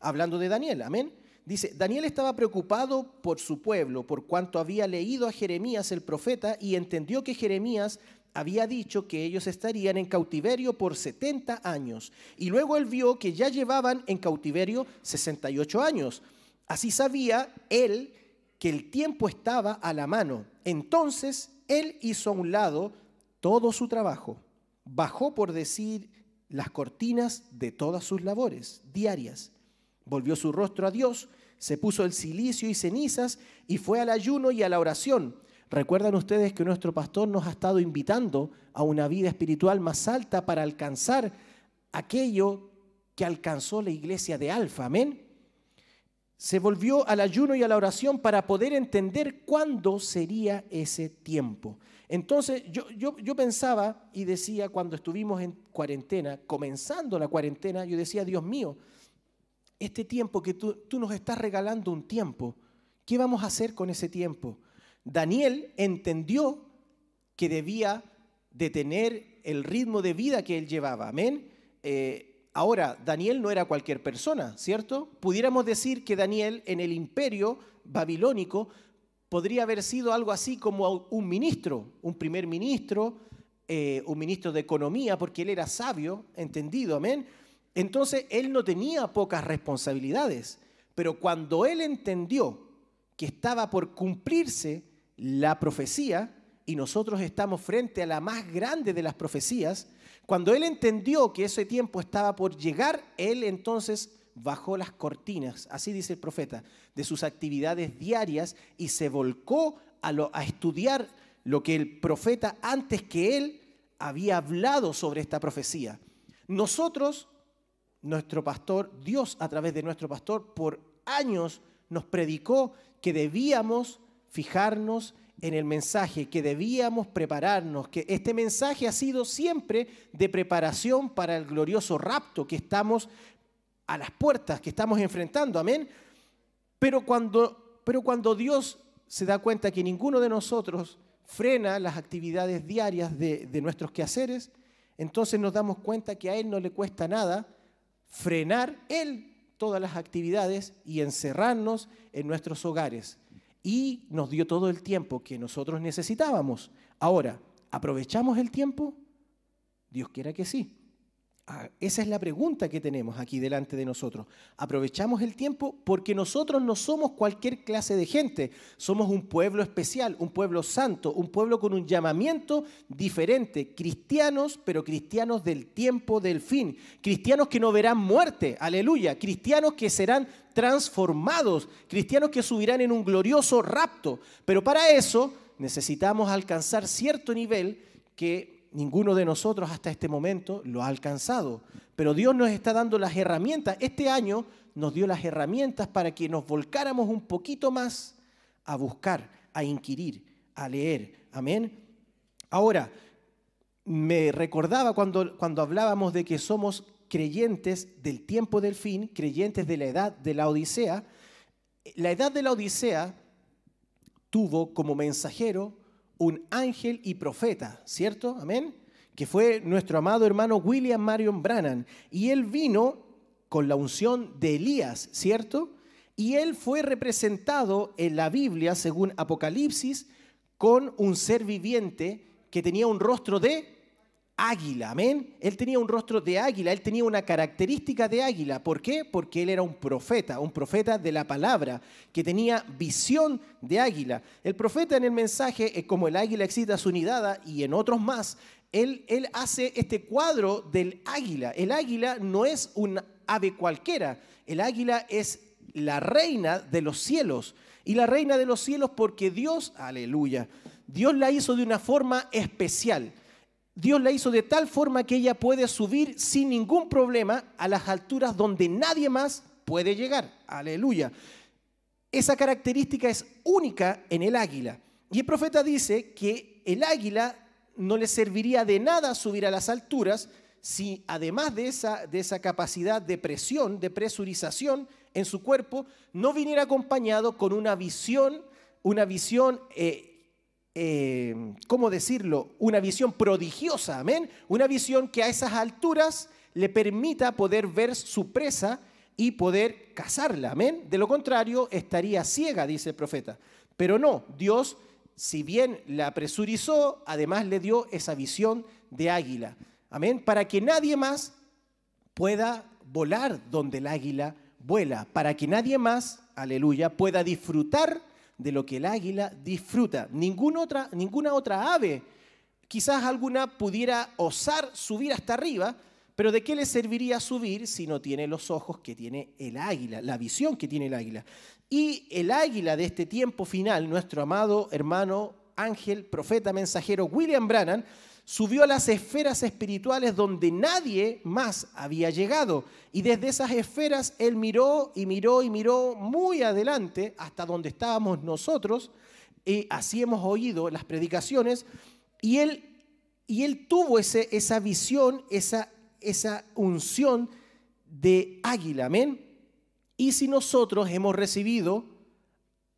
hablando de Daniel, amén. Dice, Daniel estaba preocupado por su pueblo, por cuanto había leído a Jeremías el profeta y entendió que Jeremías había dicho que ellos estarían en cautiverio por 70 años. Y luego él vio que ya llevaban en cautiverio 68 años. Así sabía él que el tiempo estaba a la mano. Entonces él hizo a un lado todo su trabajo. Bajó, por decir, las cortinas de todas sus labores diarias. Volvió su rostro a Dios, se puso el silicio y cenizas y fue al ayuno y a la oración Recuerdan ustedes que nuestro pastor nos ha estado invitando a una vida espiritual más alta para alcanzar aquello que alcanzó la iglesia de Alfa. Amén. Se volvió al ayuno y a la oración para poder entender cuándo sería ese tiempo. Entonces yo, yo, pensaba y decía cuando estuvimos en cuarentena, comenzando la cuarentena, yo decía, Dios mío, este tiempo que tú, tú nos estás regalando un tiempo, ¿qué vamos a hacer con ese tiempo? Daniel entendió que debía detener el ritmo de vida que él llevaba. Amén. Eh, ahora, Daniel no era cualquier persona, ¿cierto? Pudiéramos decir que Daniel en el imperio babilónico podría haber sido algo así como un ministro, un primer ministro, eh, un ministro de economía, porque él era sabio, entendido, amén. Entonces, él no tenía pocas responsabilidades, pero cuando él entendió que estaba por cumplirse la profecía y nosotros estamos frente a la más grande de las profecías, cuando él entendió que ese tiempo estaba por llegar, él entonces bajó las cortinas, así dice el profeta, de sus actividades diarias y se volcó a, a estudiar lo que el profeta antes que él había hablado sobre esta profecía. Nosotros, nuestro pastor, Dios a través de nuestro pastor, por años nos predicó que debíamos fijarnos en el mensaje, que debíamos prepararnos, que este mensaje ha sido siempre de preparación para el glorioso rapto que estamos a las puertas, que estamos enfrentando, amén. Pero cuando, pero cuando Dios se da cuenta que ninguno de nosotros frena las actividades diarias de, nuestros quehaceres, entonces nos damos cuenta que a Él no le cuesta nada frenar Él todas las actividades y encerrarnos en nuestros hogares y nos dio todo el tiempo que nosotros necesitábamos. Ahora, ¿aprovechamos el tiempo? Dios quiera que sí. Ah, esa es la pregunta que tenemos aquí delante de nosotros. ¿Aprovechamos el tiempo? Porque nosotros no somos cualquier clase de gente. Somos un pueblo especial, un pueblo santo, un pueblo con un llamamiento diferente. Cristianos, pero cristianos del tiempo del fin. Cristianos que no verán muerte. Aleluya. Cristianos que serán transformados. Cristianos que subirán en un glorioso rapto. Pero para eso necesitamos alcanzar cierto nivel que ninguno de nosotros hasta este momento lo ha alcanzado. Pero Dios nos está dando las herramientas. Este año nos dio las herramientas para que nos volcáramos un poquito más a buscar, a inquirir, a leer. Amén. Ahora, me recordaba cuando, cuando hablábamos de que somos creyentes del tiempo del fin, creyentes de la edad de la Odisea. La edad de la Odisea tuvo como mensajero un ángel y profeta, ¿cierto? Amén. Que fue nuestro amado hermano William Marion Brannan. Y él vino con la unción de Elías, ¿cierto? Y él fue representado en la Biblia, según Apocalipsis, con un ser viviente que tenía un rostro de águila, amén. Él tenía un rostro de águila, él tenía una característica de águila. ¿Por qué? Porque él era un profeta, un profeta de la palabra, que tenía visión de águila. El profeta en el mensaje, como el águila excita su nidada y en otros más, él, él hace este cuadro del águila. El águila no es un ave cualquiera, el águila es la reina de los cielos. Y la reina de los cielos porque Dios, aleluya, Dios la hizo de una forma especial. Dios la hizo de tal forma que ella puede subir sin ningún problema a las alturas donde nadie más puede llegar. Aleluya. Esa característica es única en el águila. Y el profeta dice que el águila no le serviría de nada subir a las alturas si además de esa, de esa capacidad de presión, de presurización en su cuerpo, no viniera acompañado con una visión, una visión eh, eh, ¿cómo decirlo? Una visión prodigiosa, amén. Una visión que a esas alturas le permita poder ver su presa y poder cazarla, amén. De lo contrario, estaría ciega, dice el profeta. Pero no, Dios, si bien la presurizó, además le dio esa visión de águila, amén, para que nadie más pueda volar donde el águila vuela, para que nadie más, aleluya, pueda disfrutar de lo que el águila disfruta. Ninguna otra, ninguna otra ave, quizás alguna pudiera osar subir hasta arriba, pero ¿de qué le serviría subir si no tiene los ojos que tiene el águila, la visión que tiene el águila? Y el águila de este tiempo final, nuestro amado hermano ángel, profeta, mensajero William Brannan, subió a las esferas espirituales donde nadie más había llegado. Y desde esas esferas él miró y miró y miró muy adelante hasta donde estábamos nosotros. Y así hemos oído las predicaciones. Y él, y él tuvo ese, esa visión, esa, esa unción de águila. Amén. Y si nosotros hemos recibido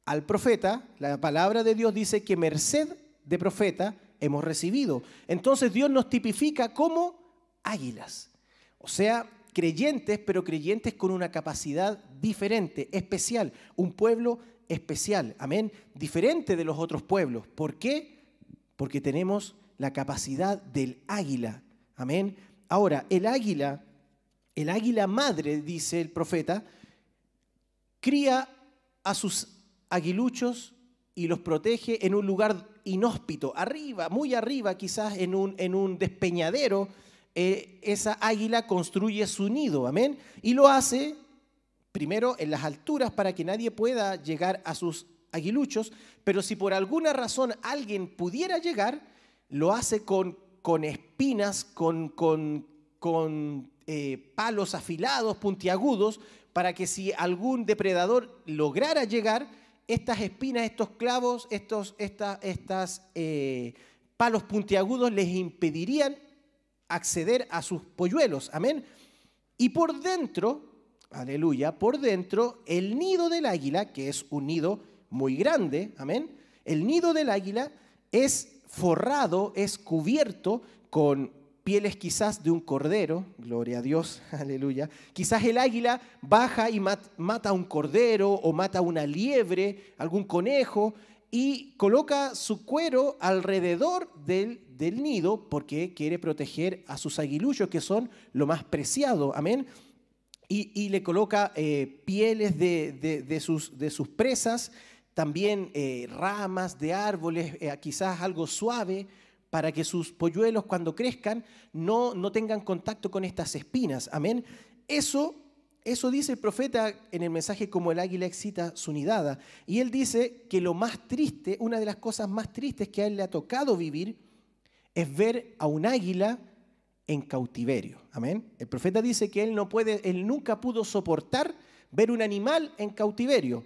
al profeta, la palabra de Dios dice que merced de profeta hemos recibido. Entonces Dios nos tipifica como águilas. O sea, creyentes, pero creyentes con una capacidad diferente, especial, un pueblo especial, amén, diferente de los otros pueblos. ¿Por qué? Porque tenemos la capacidad del águila, amén. Ahora, el águila, el águila madre, dice el profeta, cría a sus aguiluchos y los protege en un lugar inhóspito, arriba, muy arriba, quizás en un, en un despeñadero, eh, esa águila construye su nido, amén. Y lo hace primero en las alturas para que nadie pueda llegar a sus aguiluchos, pero si por alguna razón alguien pudiera llegar, lo hace con, con espinas, con, con, con eh, palos afilados, puntiagudos, para que si algún depredador lograra llegar, estas espinas, estos clavos, estos estas, eh, palos puntiagudos les impedirían acceder a sus polluelos. Amén. Y por dentro, aleluya, por dentro, el nido del águila, que es un nido muy grande, amén, el nido del águila es forrado, es cubierto con pieles quizás de un cordero, gloria a Dios, aleluya. Quizás el águila baja y mata a un cordero o mata a una liebre, algún conejo, y coloca su cuero alrededor del, del nido porque quiere proteger a sus aguiluchos, que son lo más preciado, amén. Y, le coloca eh, pieles de, sus, de sus presas, también eh, ramas de árboles, eh, quizás algo suave, para que sus polluelos cuando crezcan no, no tengan contacto con estas espinas. Amén. Eso, eso dice el profeta en el mensaje como el águila excita su nidada. Y él dice que lo más triste, una de las cosas más tristes que a él le ha tocado vivir, es ver a un águila en cautiverio. Amén. El profeta dice que él no puede, él nunca pudo soportar ver un animal en cautiverio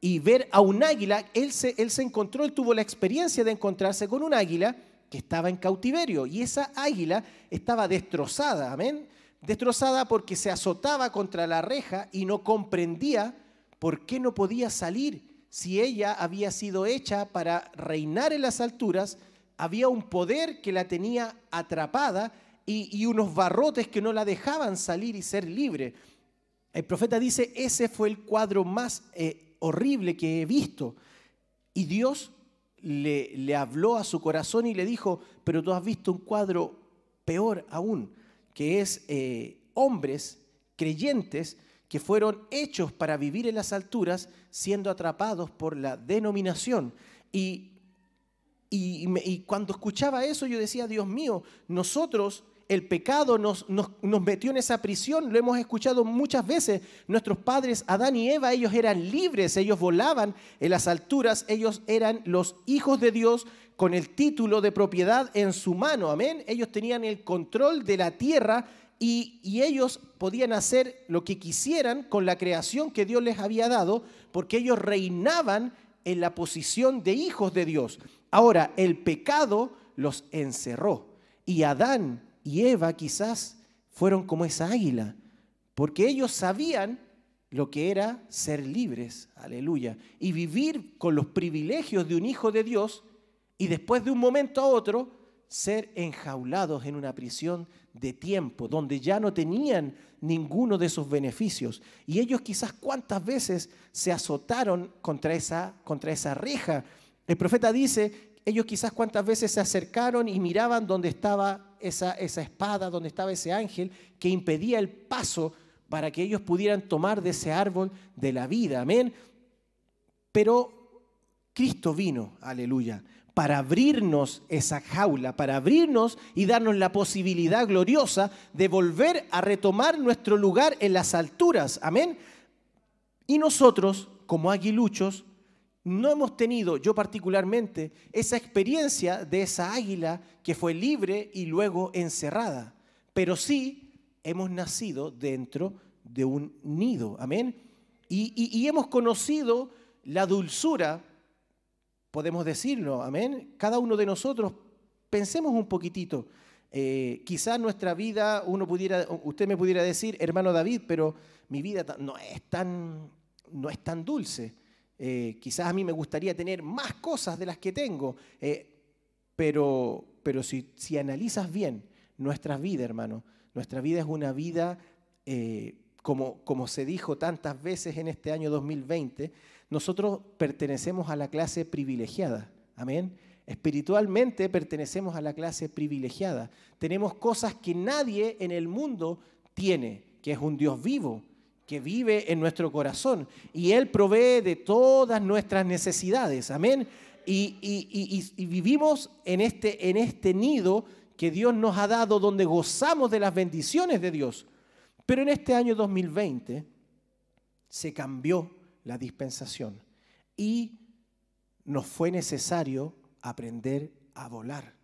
y ver a un águila. Él se, él se encontró, él tuvo la experiencia de encontrarse con un águila que estaba en cautiverio y esa águila estaba destrozada, amén. Destrozada porque se azotaba contra la reja y no comprendía por qué no podía salir. Si ella había sido hecha para reinar en las alturas, había un poder que la tenía atrapada y, unos barrotes que no la dejaban salir y ser libre. El profeta dice, ese fue el cuadro más eh, horrible que he visto. Y Dios le, habló a su corazón y le dijo, pero tú has visto un cuadro peor aún, que es eh, hombres creyentes que fueron hechos para vivir en las alturas siendo atrapados por la denominación. Y, y, cuando escuchaba eso yo decía, Dios mío, nosotros el pecado nos, nos, nos, metió en esa prisión, lo hemos escuchado muchas veces. Nuestros padres, Adán y Eva, ellos eran libres, ellos volaban en las alturas, ellos eran los hijos de Dios con el título de propiedad en su mano, amén. Ellos tenían el control de la tierra y, y ellos podían hacer lo que quisieran con la creación que Dios les había dado, porque ellos reinaban en la posición de hijos de Dios. Ahora, el pecado los encerró y Adán y Eva quizás fueron como esa águila, porque ellos sabían lo que era ser libres, aleluya, y vivir con los privilegios de un hijo de Dios y después de un momento a otro ser enjaulados en una prisión de tiempo, donde ya no tenían ninguno de esos beneficios. Y ellos quizás cuántas veces se azotaron contra esa, contra esa reja. El profeta dice ellos quizás cuántas veces se acercaron y miraban dónde estaba esa, esa espada, dónde estaba ese ángel que impedía el paso para que ellos pudieran tomar de ese árbol de la vida. Amén. Pero Cristo vino, aleluya, para abrirnos esa jaula, para abrirnos y darnos la posibilidad gloriosa de volver a retomar nuestro lugar en las alturas. Amén. Y nosotros, como aguiluchos, no hemos tenido, yo particularmente, esa experiencia de esa águila que fue libre y luego encerrada, pero sí hemos nacido dentro de un nido, amén. Y, hemos conocido la dulzura, podemos decirlo, amén. Cada uno de nosotros, pensemos un poquitito. Eh, quizás nuestra vida, uno pudiera, usted me pudiera decir, hermano David, pero mi vida no es tan, no es tan dulce. Eh, quizás a mí me gustaría tener más cosas de las que tengo, eh, pero, pero si, analizas bien nuestra vida, hermano, nuestra vida es una vida, eh, como, como se dijo tantas veces en este año 2020, nosotros pertenecemos a la clase privilegiada. Amén. Espiritualmente pertenecemos a la clase privilegiada. Tenemos cosas que nadie en el mundo tiene, que es un Dios vivo, que vive en nuestro corazón. Y Él provee de todas nuestras necesidades. Amén. Y, vivimos en este, en este nido que Dios nos ha dado donde gozamos de las bendiciones de Dios. Pero en este año 2020 se cambió la dispensación y nos fue necesario aprender a volar.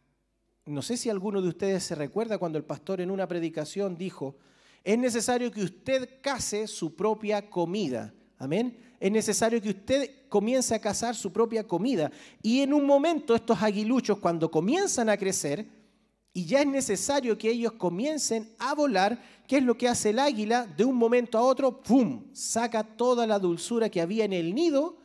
No sé si alguno de ustedes se recuerda cuando el pastor en una predicación dijo, es necesario que usted case su propia comida. Amén. Es necesario que usted comience a cazar su propia comida. Y en un momento estos aguiluchos, cuando comienzan a crecer, y ya es necesario que ellos comiencen a volar, ¿qué es lo que hace el águila? De un momento a otro, ¡pum!, saca toda la dulzura que había en el nido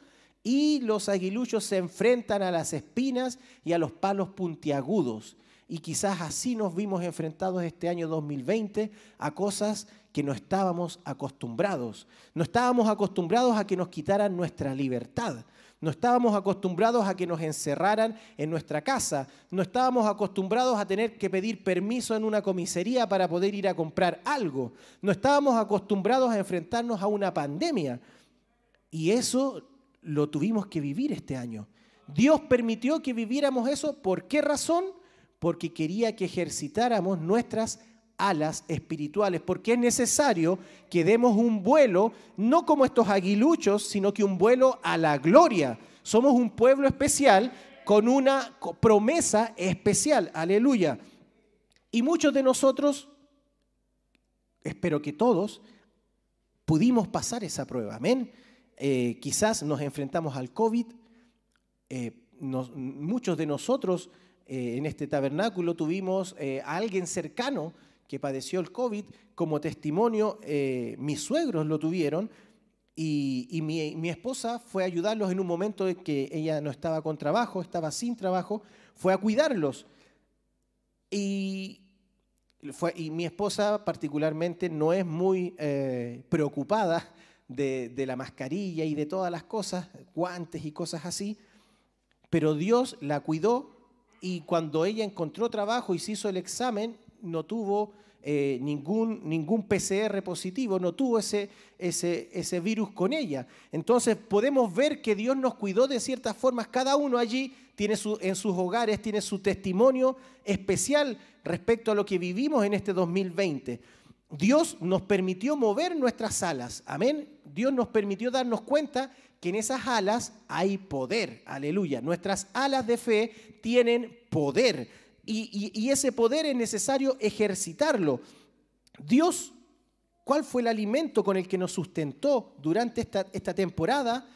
y los aguiluchos se enfrentan a las espinas y a los palos puntiagudos y quizás así nos vimos enfrentados este año 2020 a cosas que no estábamos acostumbrados. No estábamos acostumbrados a que nos quitaran nuestra libertad. No estábamos acostumbrados a que nos encerraran en nuestra casa. No estábamos acostumbrados a tener que pedir permiso en una comisaría para poder ir a comprar algo. No estábamos acostumbrados a enfrentarnos a una pandemia. Y eso lo tuvimos que vivir este año. Dios permitió que viviéramos eso. ¿Por qué razón? Porque quería que ejercitáramos nuestras alas espirituales, porque es necesario que demos un vuelo, no como estos aguiluchos, sino que un vuelo a la gloria. Somos un pueblo especial con una promesa especial, aleluya. Y muchos de nosotros, espero que todos, pudimos pasar esa prueba, amén. Eh, quizás nos enfrentamos al COVID, eh, muchos de nosotros eh, en este tabernáculo tuvimos eh, a alguien cercano que padeció el COVID como testimonio, eh, mis suegros lo tuvieron y, mi, esposa fue a ayudarlos en un momento en que ella no estaba con trabajo, estaba sin trabajo, fue a cuidarlos. Y fue, y mi esposa particularmente no es muy preocupada de la mascarilla y de todas las cosas, guantes y cosas así, pero Dios la cuidó y cuando ella encontró trabajo y se hizo el examen, no tuvo eh, ningún, ningún PCR positivo, no tuvo ese, ese, ese virus con ella. Entonces podemos ver que Dios nos cuidó de ciertas formas. Cada uno allí tiene su, en sus hogares, tiene su testimonio especial respecto a lo que vivimos en este 2020. Dios nos permitió mover nuestras alas, amén. Dios nos permitió darnos cuenta que en esas alas hay poder, aleluya. Nuestras alas de fe tienen poder y, ese poder es necesario ejercitarlo. Dios, ¿cuál fue el alimento con el que nos sustentó durante esta, esta temporada?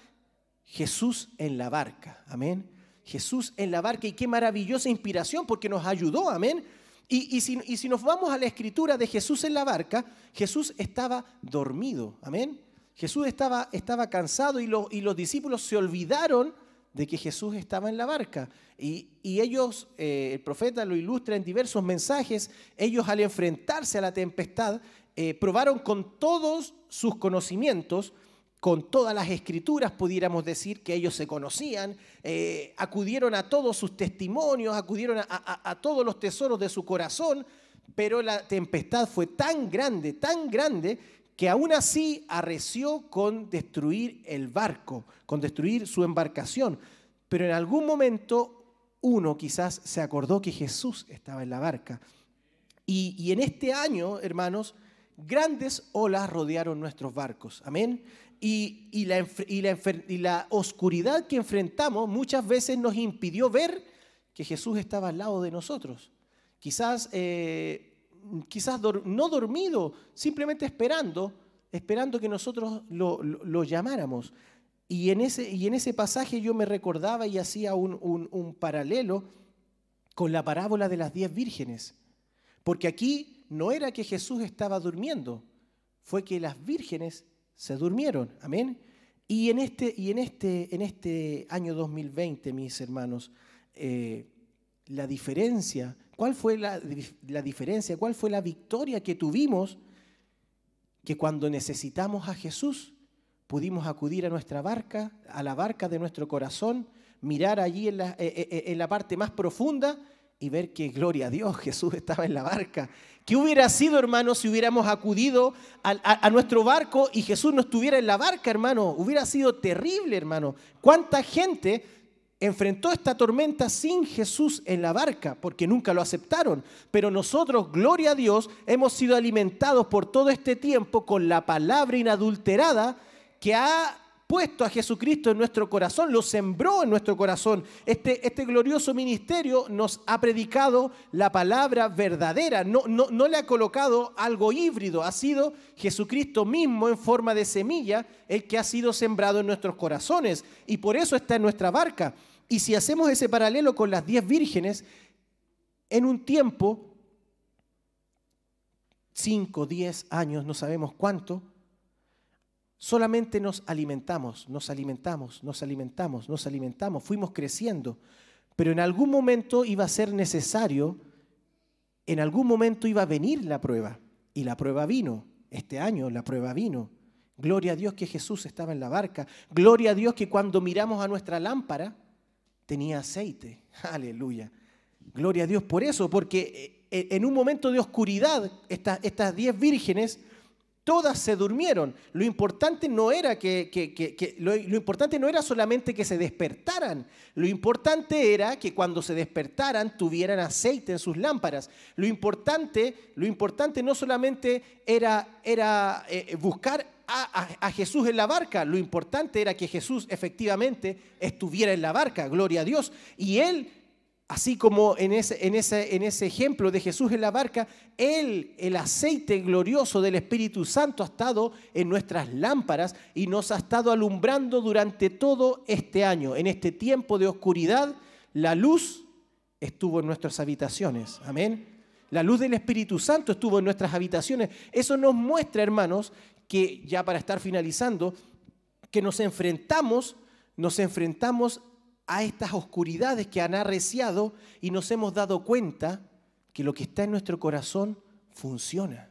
Jesús en la barca, amén. Jesús en la barca y qué maravillosa inspiración porque nos ayudó, amén. Y, si, y, si, nos vamos a la escritura de Jesús en la barca, Jesús estaba dormido, amén. Jesús estaba, estaba cansado y, y los discípulos se olvidaron de que Jesús estaba en la barca. Y, ellos, eh, el profeta lo ilustra en diversos mensajes, ellos al enfrentarse a la tempestad, eh, probaron con todos sus conocimientos, con todas las escrituras, pudiéramos decir que ellos se conocían, eh, acudieron a todos sus testimonios, acudieron a todos los tesoros de su corazón, pero la tempestad fue tan grande, tan grande, que aún así arreció con destruir el barco, con destruir su embarcación. Pero en algún momento uno quizás se acordó que Jesús estaba en la barca. Y, en este año, hermanos, grandes olas rodearon nuestros barcos. Amén. Y, la, oscuridad que enfrentamos muchas veces nos impidió ver que Jesús estaba al lado de nosotros. Quizás eh, quizás no dormido, simplemente esperando, esperando que nosotros lo, llamáramos. Y en, ese, y en ese pasaje yo me recordaba y hacía un, paralelo con la parábola de las diez vírgenes. Porque aquí no era que Jesús estaba durmiendo, fue que las vírgenes se durmieron. Amén. Y en este, y en este, en este año 2020, mis hermanos, eh, la diferencia ¿Cuál fue la, diferencia? ¿Cuál fue la victoria que tuvimos? Que cuando necesitamos a Jesús, pudimos acudir a nuestra barca, a la barca de nuestro corazón, mirar allí en la, eh, eh, eh, en la parte más profunda y ver que, gloria a Dios, Jesús estaba en la barca. ¿Qué hubiera sido, hermano, si hubiéramos acudido a, nuestro barco y Jesús no estuviera en la barca, hermano? Hubiera sido terrible, hermano. ¿Cuánta gente enfrentó esta tormenta sin Jesús en la barca, porque nunca lo aceptaron. Pero nosotros, gloria a Dios, hemos sido alimentados por todo este tiempo con la palabra inadulterada que ha puesto a Jesucristo en nuestro corazón, lo sembró en nuestro corazón. Este, este glorioso ministerio nos ha predicado la palabra verdadera, no, no, no le ha colocado algo híbrido, ha sido Jesucristo mismo en forma de semilla el que ha sido sembrado en nuestros corazones y por eso está en nuestra barca. Y si hacemos ese paralelo con las diez vírgenes, en un tiempo, cinco, diez años, no sabemos cuánto, solamente nos alimentamos, nos alimentamos, nos alimentamos, nos alimentamos, fuimos creciendo, pero en algún momento iba a ser necesario, en algún momento iba a venir la prueba, y la prueba vino, este año la prueba vino. Gloria a Dios que Jesús estaba en la barca, gloria a Dios que cuando miramos a nuestra lámpara, tenía aceite. Aleluya. Gloria a Dios por eso, porque eh, en un momento de oscuridad, estas diez vírgenes, todas se durmieron. Lo importante no era que, lo, importante no era solamente que se despertaran. Lo importante era que cuando se despertaran tuvieran aceite en sus lámparas. Lo importante, lo importante no solamente era, era eh, buscar a, Jesús en la barca. Lo importante era que Jesús efectivamente estuviera en la barca, gloria a Dios. Y él, así como en ese, en ese, en ese ejemplo de Jesús en la barca, él, el aceite glorioso del Espíritu Santo ha estado en nuestras lámparas y nos ha estado alumbrando durante todo este año. En este tiempo de oscuridad, la luz estuvo en nuestras habitaciones. Amén. La luz del Espíritu Santo estuvo en nuestras habitaciones. Eso nos muestra, hermanos, que ya para estar finalizando, que nos enfrentamos, nos enfrentamos a estas oscuridades que han arreciado y nos hemos dado cuenta que lo que está en nuestro corazón funciona.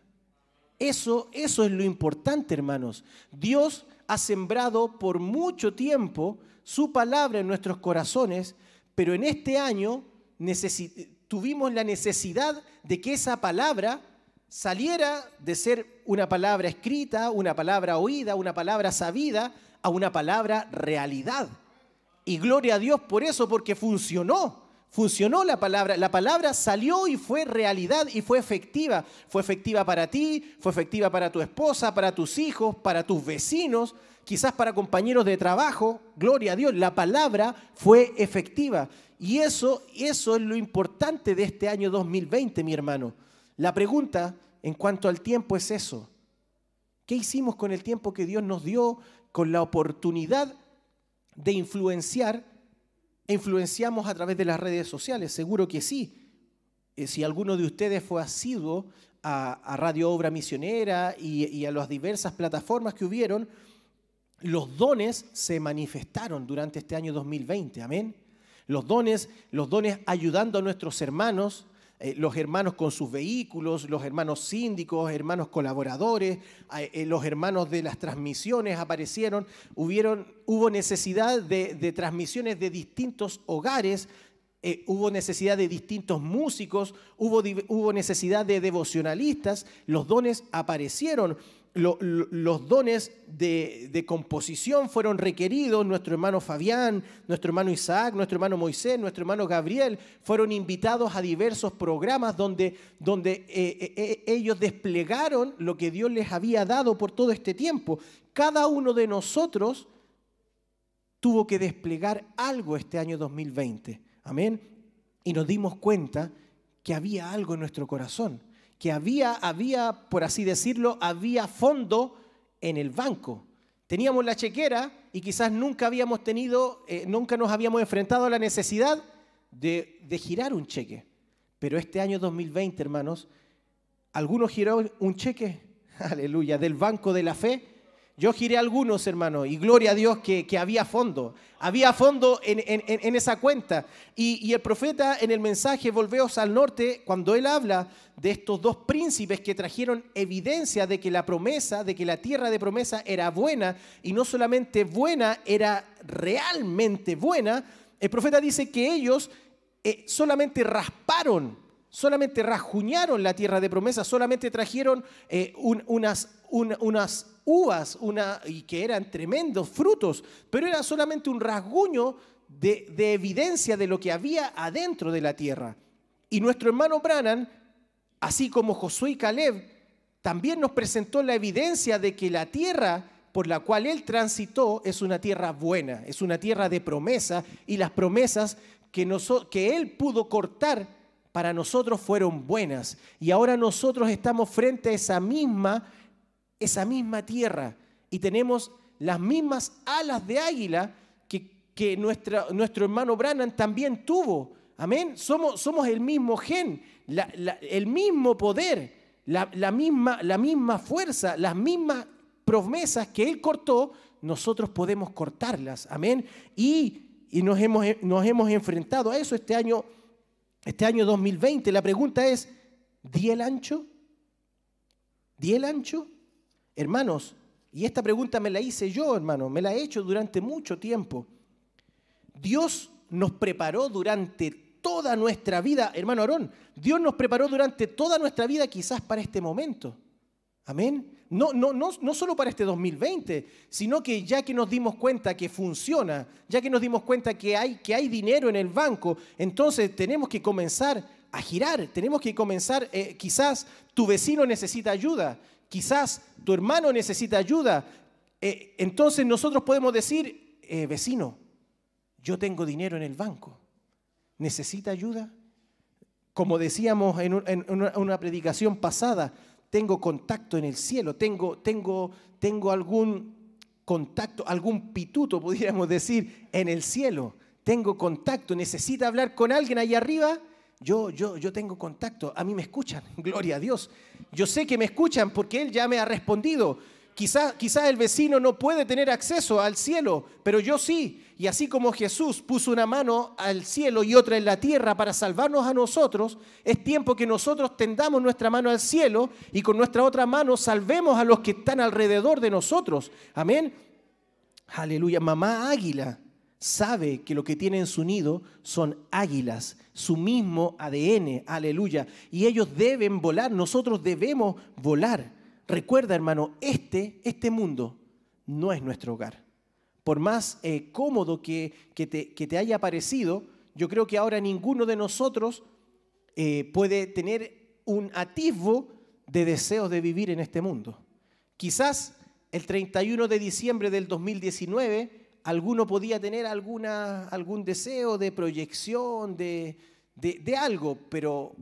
Eso, eso es lo importante, hermanos. Dios ha sembrado por mucho tiempo su palabra en nuestros corazones, pero en este año tuvimos la necesidad de que esa palabra saliera de ser una palabra escrita, una palabra oída, una palabra sabida, a una palabra realidad. Y gloria a Dios por eso, porque funcionó. Funcionó la palabra. La palabra salió y fue realidad y fue efectiva. Fue efectiva para ti, fue efectiva para tu esposa, para tus hijos, para tus vecinos, quizás para compañeros de trabajo. Gloria a Dios, la palabra fue efectiva. Y eso, eso es lo importante de este año 2020, mi hermano. La pregunta en cuanto al tiempo es eso. ¿Qué hicimos con el tiempo que Dios nos dio, con la oportunidad de influenciar? ¿Influenciamos a través de las redes sociales? Seguro que sí. Eh, si alguno de ustedes fue asiduo a, Radio Obra Misionera y, a las diversas plataformas que hubieron, los dones se manifestaron durante este año 2020. Amén. Los dones, los dones ayudando a nuestros hermanos, eh, los hermanos con sus vehículos, los hermanos síndicos, hermanos colaboradores, eh, los hermanos de las transmisiones aparecieron, hubieron, hubo necesidad de, transmisiones de distintos hogares, eh, hubo necesidad de distintos músicos, hubo, hubo necesidad de devocionalistas, los dones aparecieron los dones de, composición fueron requeridos. Nuestro hermano Fabián, nuestro hermano Isaac, nuestro hermano Moisés, nuestro hermano Gabriel fueron invitados a diversos programas donde, donde eh, eh, eh, ellos desplegaron lo que Dios les había dado por todo este tiempo. Cada uno de nosotros tuvo que desplegar algo este año 2020. Amén. Y nos dimos cuenta que había algo en nuestro corazón que había, había, por así decirlo, había fondo en el banco. Teníamos la chequera y quizás nunca habíamos tenido, eh, nunca nos habíamos enfrentado a la necesidad de, de girar un cheque. Pero este año 2020, hermanos, algunos giraron un cheque, aleluya, del banco de la fe yo giré algunos, hermano, y gloria a Dios que, había fondo. Había fondo en, esa cuenta. Y, el profeta en el mensaje Volveos al Norte, cuando él habla de estos dos príncipes que trajeron evidencia de que la promesa, de que la tierra de promesa era buena, y no solamente buena, era realmente buena, el profeta dice que ellos eh, solamente rasparon solamente rajuñaron la tierra de promesa, solamente trajeron eh, unas, unas uvas una, y que eran tremendos frutos, pero era solamente un rasguño de, de, evidencia de lo que había adentro de la tierra. Y nuestro hermano Brannan, así como Josué y Caleb, también nos presentó la evidencia de que la tierra por la cual él transitó es una tierra buena, es una tierra de promesa y las promesas que, que él pudo cortar para nosotros fueron buenas. Y ahora nosotros estamos frente a esa misma, esa misma tierra y tenemos las mismas alas de águila que, que nuestra, nuestro hermano Brannan también tuvo. Amén. Somos, somos el mismo gen, el mismo poder, la, misma, la misma fuerza, las mismas promesas que él cortó, nosotros podemos cortarlas. Amén. Y, y nos, hemos, nos hemos enfrentado a eso este año este año 2020, la pregunta es, ¿di el ancho? ¿Di el ancho? Hermanos, y esta pregunta me la hice yo, hermano, me la he hecho durante mucho tiempo. Dios nos preparó durante toda nuestra vida, hermano Aarón, Dios nos preparó durante toda nuestra vida quizás para este momento. Amén. No, no, no, no solo para este 2020, sino que ya que nos dimos cuenta que funciona, ya que nos dimos cuenta que hay, que hay dinero en el banco, entonces tenemos que comenzar a girar, tenemos que comenzar, eh, quizás tu vecino necesita ayuda, quizás tu hermano necesita ayuda, eh, entonces nosotros podemos decir, eh, vecino, yo tengo dinero en el banco, ¿necesita ayuda? Como decíamos en, una predicación pasada, tengo contacto en el cielo, tengo, tengo, tengo algún contacto, algún pituto, pudiéramos decir, en el cielo. Tengo contacto, necesita hablar con alguien ahí arriba. Yo, yo, yo tengo contacto, a mí me escuchan, gloria a Dios. Yo sé que me escuchan porque Él ya me ha respondido. Quizás quizá el vecino no puede tener acceso al cielo, pero yo sí. Y así como Jesús puso una mano al cielo y otra en la tierra para salvarnos a nosotros, es tiempo que nosotros tendamos nuestra mano al cielo y con nuestra otra mano salvemos a los que están alrededor de nosotros. Amén. Aleluya. Mamá águila sabe que lo que tiene en su nido son águilas, su mismo ADN. Aleluya. Y ellos deben volar, nosotros debemos volar. Recuerda, hermano, este, este mundo no es nuestro hogar. Por más eh, cómodo que, que, te, haya parecido, yo creo que ahora ninguno de nosotros eh, puede tener un atisbo de deseos de vivir en este mundo. Quizás el 31 de diciembre del 2019 alguno podía tener alguna, algún deseo de proyección, de, de algo, pero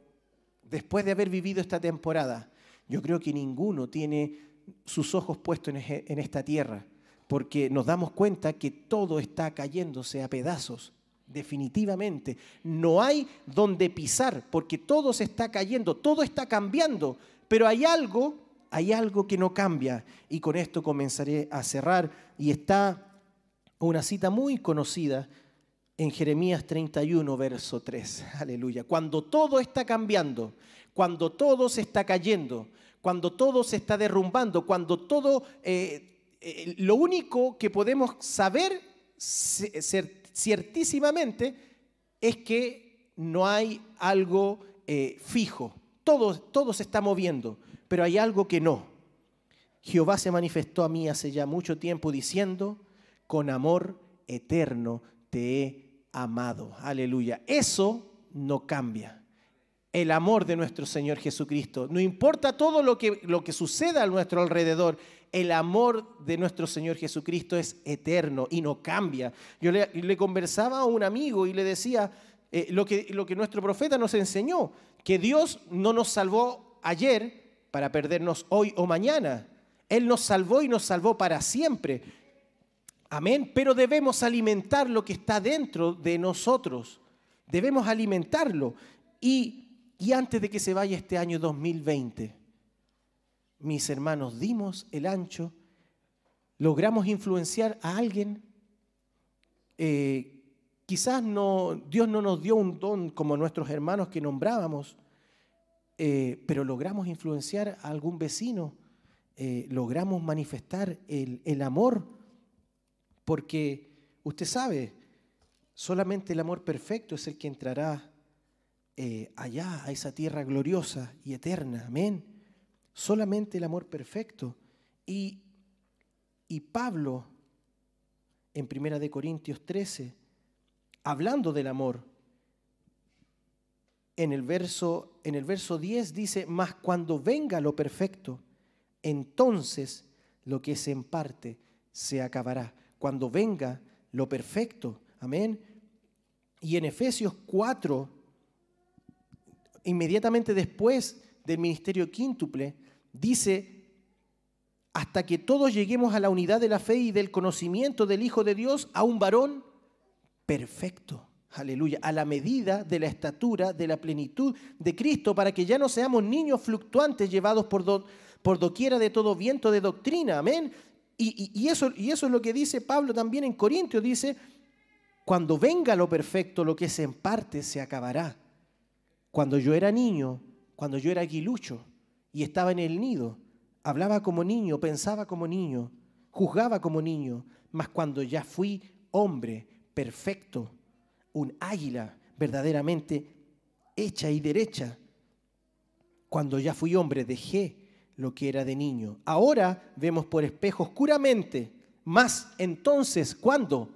después de haber vivido esta temporada, yo creo que ninguno tiene sus ojos puestos en esta tierra, porque nos damos cuenta que todo está cayéndose a pedazos, definitivamente. No hay donde pisar, porque todo se está cayendo, todo está cambiando, pero hay algo, hay algo que no cambia. Y con esto comenzaré a cerrar. Y está una cita muy conocida en Jeremías 31, verso 3. Aleluya. Cuando todo está cambiando, cuando todo se está cayendo, cuando todo se está derrumbando, cuando todo, eh, eh, lo único que podemos saber ciertísimamente es que no hay algo eh, fijo. Todo, todo se está moviendo, pero hay algo que no. Jehová se manifestó a mí hace ya mucho tiempo diciendo, con amor eterno te he amado. Aleluya. Eso no cambia el amor de nuestro Señor Jesucristo. No importa todo lo que, lo que suceda a nuestro alrededor, el amor de nuestro Señor Jesucristo es eterno y no cambia. Yo le, conversaba a un amigo y le decía eh, lo, que, lo que nuestro profeta nos enseñó, que Dios no nos salvó ayer para perdernos hoy o mañana. Él nos salvó y nos salvó para siempre. Amén. Pero debemos alimentar lo que está dentro de nosotros. Debemos alimentarlo. Y antes de que se vaya este año 2020, mis hermanos, dimos el ancho, logramos influenciar a alguien. Eh, quizás no, Dios no nos dio un don como nuestros hermanos que nombrábamos, eh, pero logramos influenciar a algún vecino, eh, logramos manifestar el amor, porque usted sabe, solamente el amor perfecto es el que entrará eh, allá, a esa tierra gloriosa y eterna. Amén. Solamente el amor perfecto. Y, y Pablo, en Primera de Corintios 13, hablando del amor, en el verso, en el verso 10 dice, mas cuando venga lo perfecto, entonces lo que es en parte se acabará. Cuando venga lo perfecto. Amén. Y en Efesios 4, inmediatamente después del ministerio quíntuple, dice, hasta que todos lleguemos a la unidad de la fe y del conocimiento del Hijo de Dios, a un varón perfecto. Aleluya, a la medida de la estatura, de la plenitud de Cristo, para que ya no seamos niños fluctuantes llevados por, por doquiera de todo viento de doctrina. Amén. Y, eso, y eso es lo que dice Pablo también en Corintios. Dice, cuando venga lo perfecto, lo que es en parte se acabará. Cuando yo era niño, cuando yo era aguilucho y estaba en el nido, hablaba como niño, pensaba como niño, juzgaba como niño, mas cuando ya fui hombre perfecto, un águila verdaderamente hecha y derecha, cuando ya fui hombre dejé lo que era de niño. Ahora vemos por espejo oscuramente, más entonces, ¿cuándo?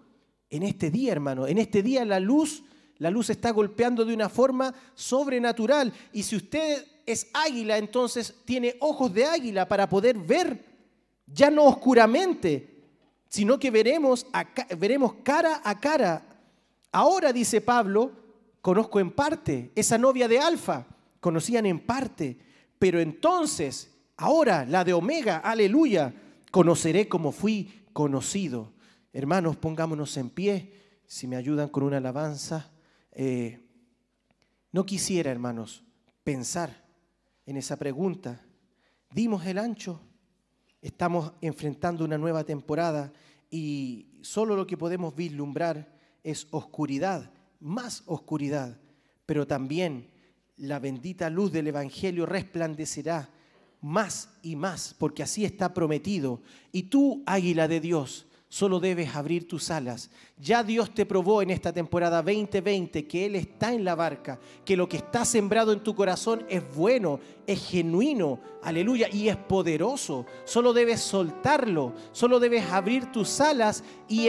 En este día, hermano, en este día la luz la luz está golpeando de una forma sobrenatural. Y si usted es águila, entonces tiene ojos de águila para poder ver, ya no oscuramente, sino que veremos, veremos cara a cara. Ahora, dice Pablo, conozco en parte, esa novia de Alfa, conocían en parte, pero entonces, ahora, la de Omega, aleluya, conoceré como fui conocido. Hermanos, pongámonos en pie, si me ayudan con una alabanza. Eh, no quisiera, hermanos, pensar en esa pregunta. Dimos el ancho, estamos enfrentando una nueva temporada y solo lo que podemos vislumbrar es oscuridad, más oscuridad, pero también la bendita luz del Evangelio resplandecerá más y más, porque así está prometido. Y tú, águila de Dios, solo debes abrir tus alas. Ya Dios te probó en esta temporada 2020 que Él está en la barca, que lo que está sembrado en tu corazón es bueno, es genuino, aleluya, y es poderoso. Solo debes soltarlo, solo debes abrir tus alas y,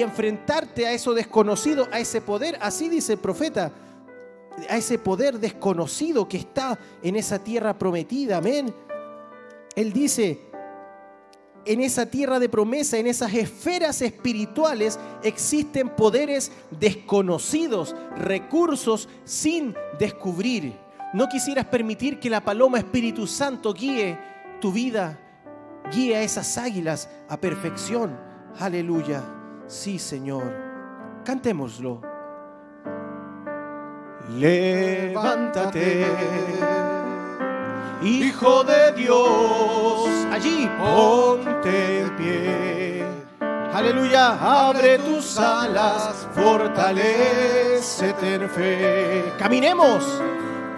enfrentarte a eso desconocido, a ese poder. Así dice el profeta a ese poder desconocido que está en esa tierra prometida. Amén. Él dice, en esa tierra de promesa, en esas esferas espirituales, existen poderes desconocidos, recursos sin descubrir. No quisieras permitir que la paloma Espíritu Santo guíe tu vida, guíe a esas águilas a perfección. Aleluya. Sí, Señor. Cantémoslo. Levántate Hijo de Dios, allí ponte en pie. Aleluya, abre tus alas, fortalecete en fe. Caminemos,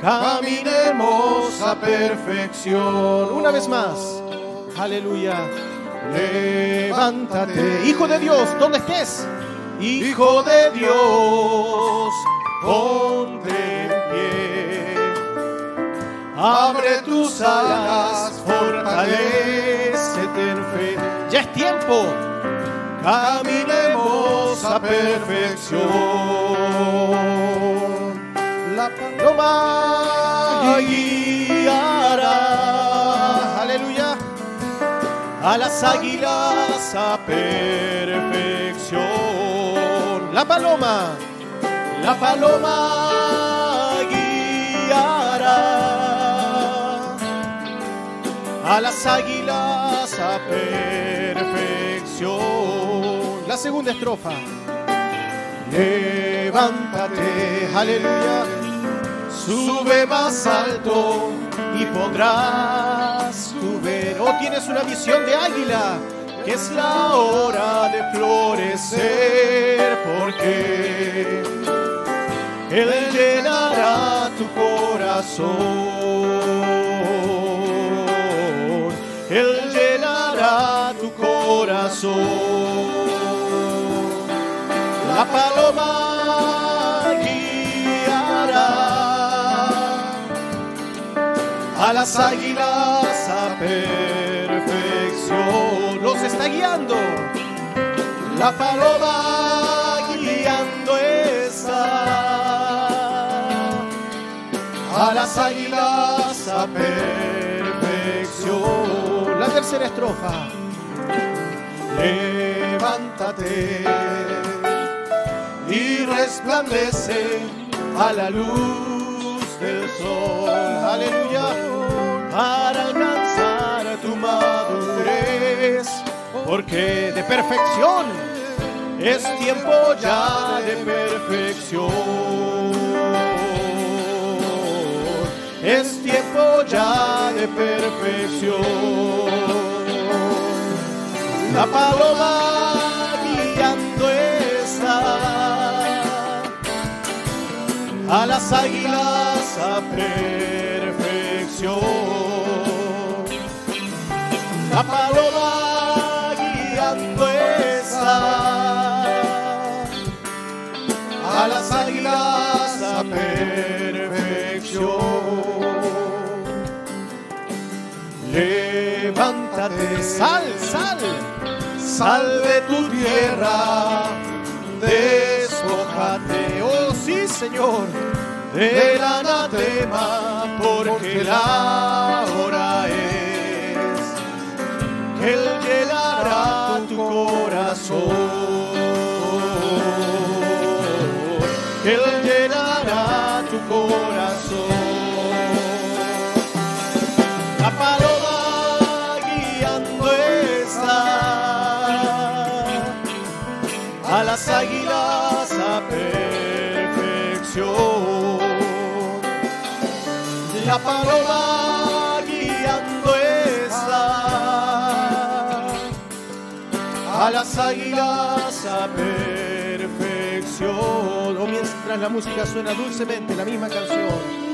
caminemos a perfección. Una vez más, aleluya. Levántate, Hijo de Dios, ¿dónde estés? Hijo de Dios, ponte en pie Abre tus alas, fortalecete en fe. Ya es tiempo. Caminemos a perfección. La paloma guiará. Aleluya. A las águilas a perfección. La paloma. La paloma a las águilas a perfección. La segunda estrofa. Levántate, aleluya, sube más alto y podrás tu ver. Oh, tienes una visión de águila, que es la hora de florecer, porque Él llenará tu corazón. La paloma guiará a las águilas a perfección. Los está guiando. La paloma guiando está a las águilas a perfección la tercera estrofa. Levántate y resplandece a la luz del sol. Aleluya. Para alcanzar tu madurez. Porque de perfección es tiempo ya de perfección. Es tiempo ya de perfección. La paloma guiando está a las águilas a perfección. La paloma guiando está a las águilas a perfección. Levántate, sal, sal, sal de tu tierra, despojate, oh sí Señor, del anatema, porque la hora es que Él llenará tu corazón, las águilas a perfección. La paloma guiando está a las águilas a perfección. Mientras la música suena dulcemente, la misma canción.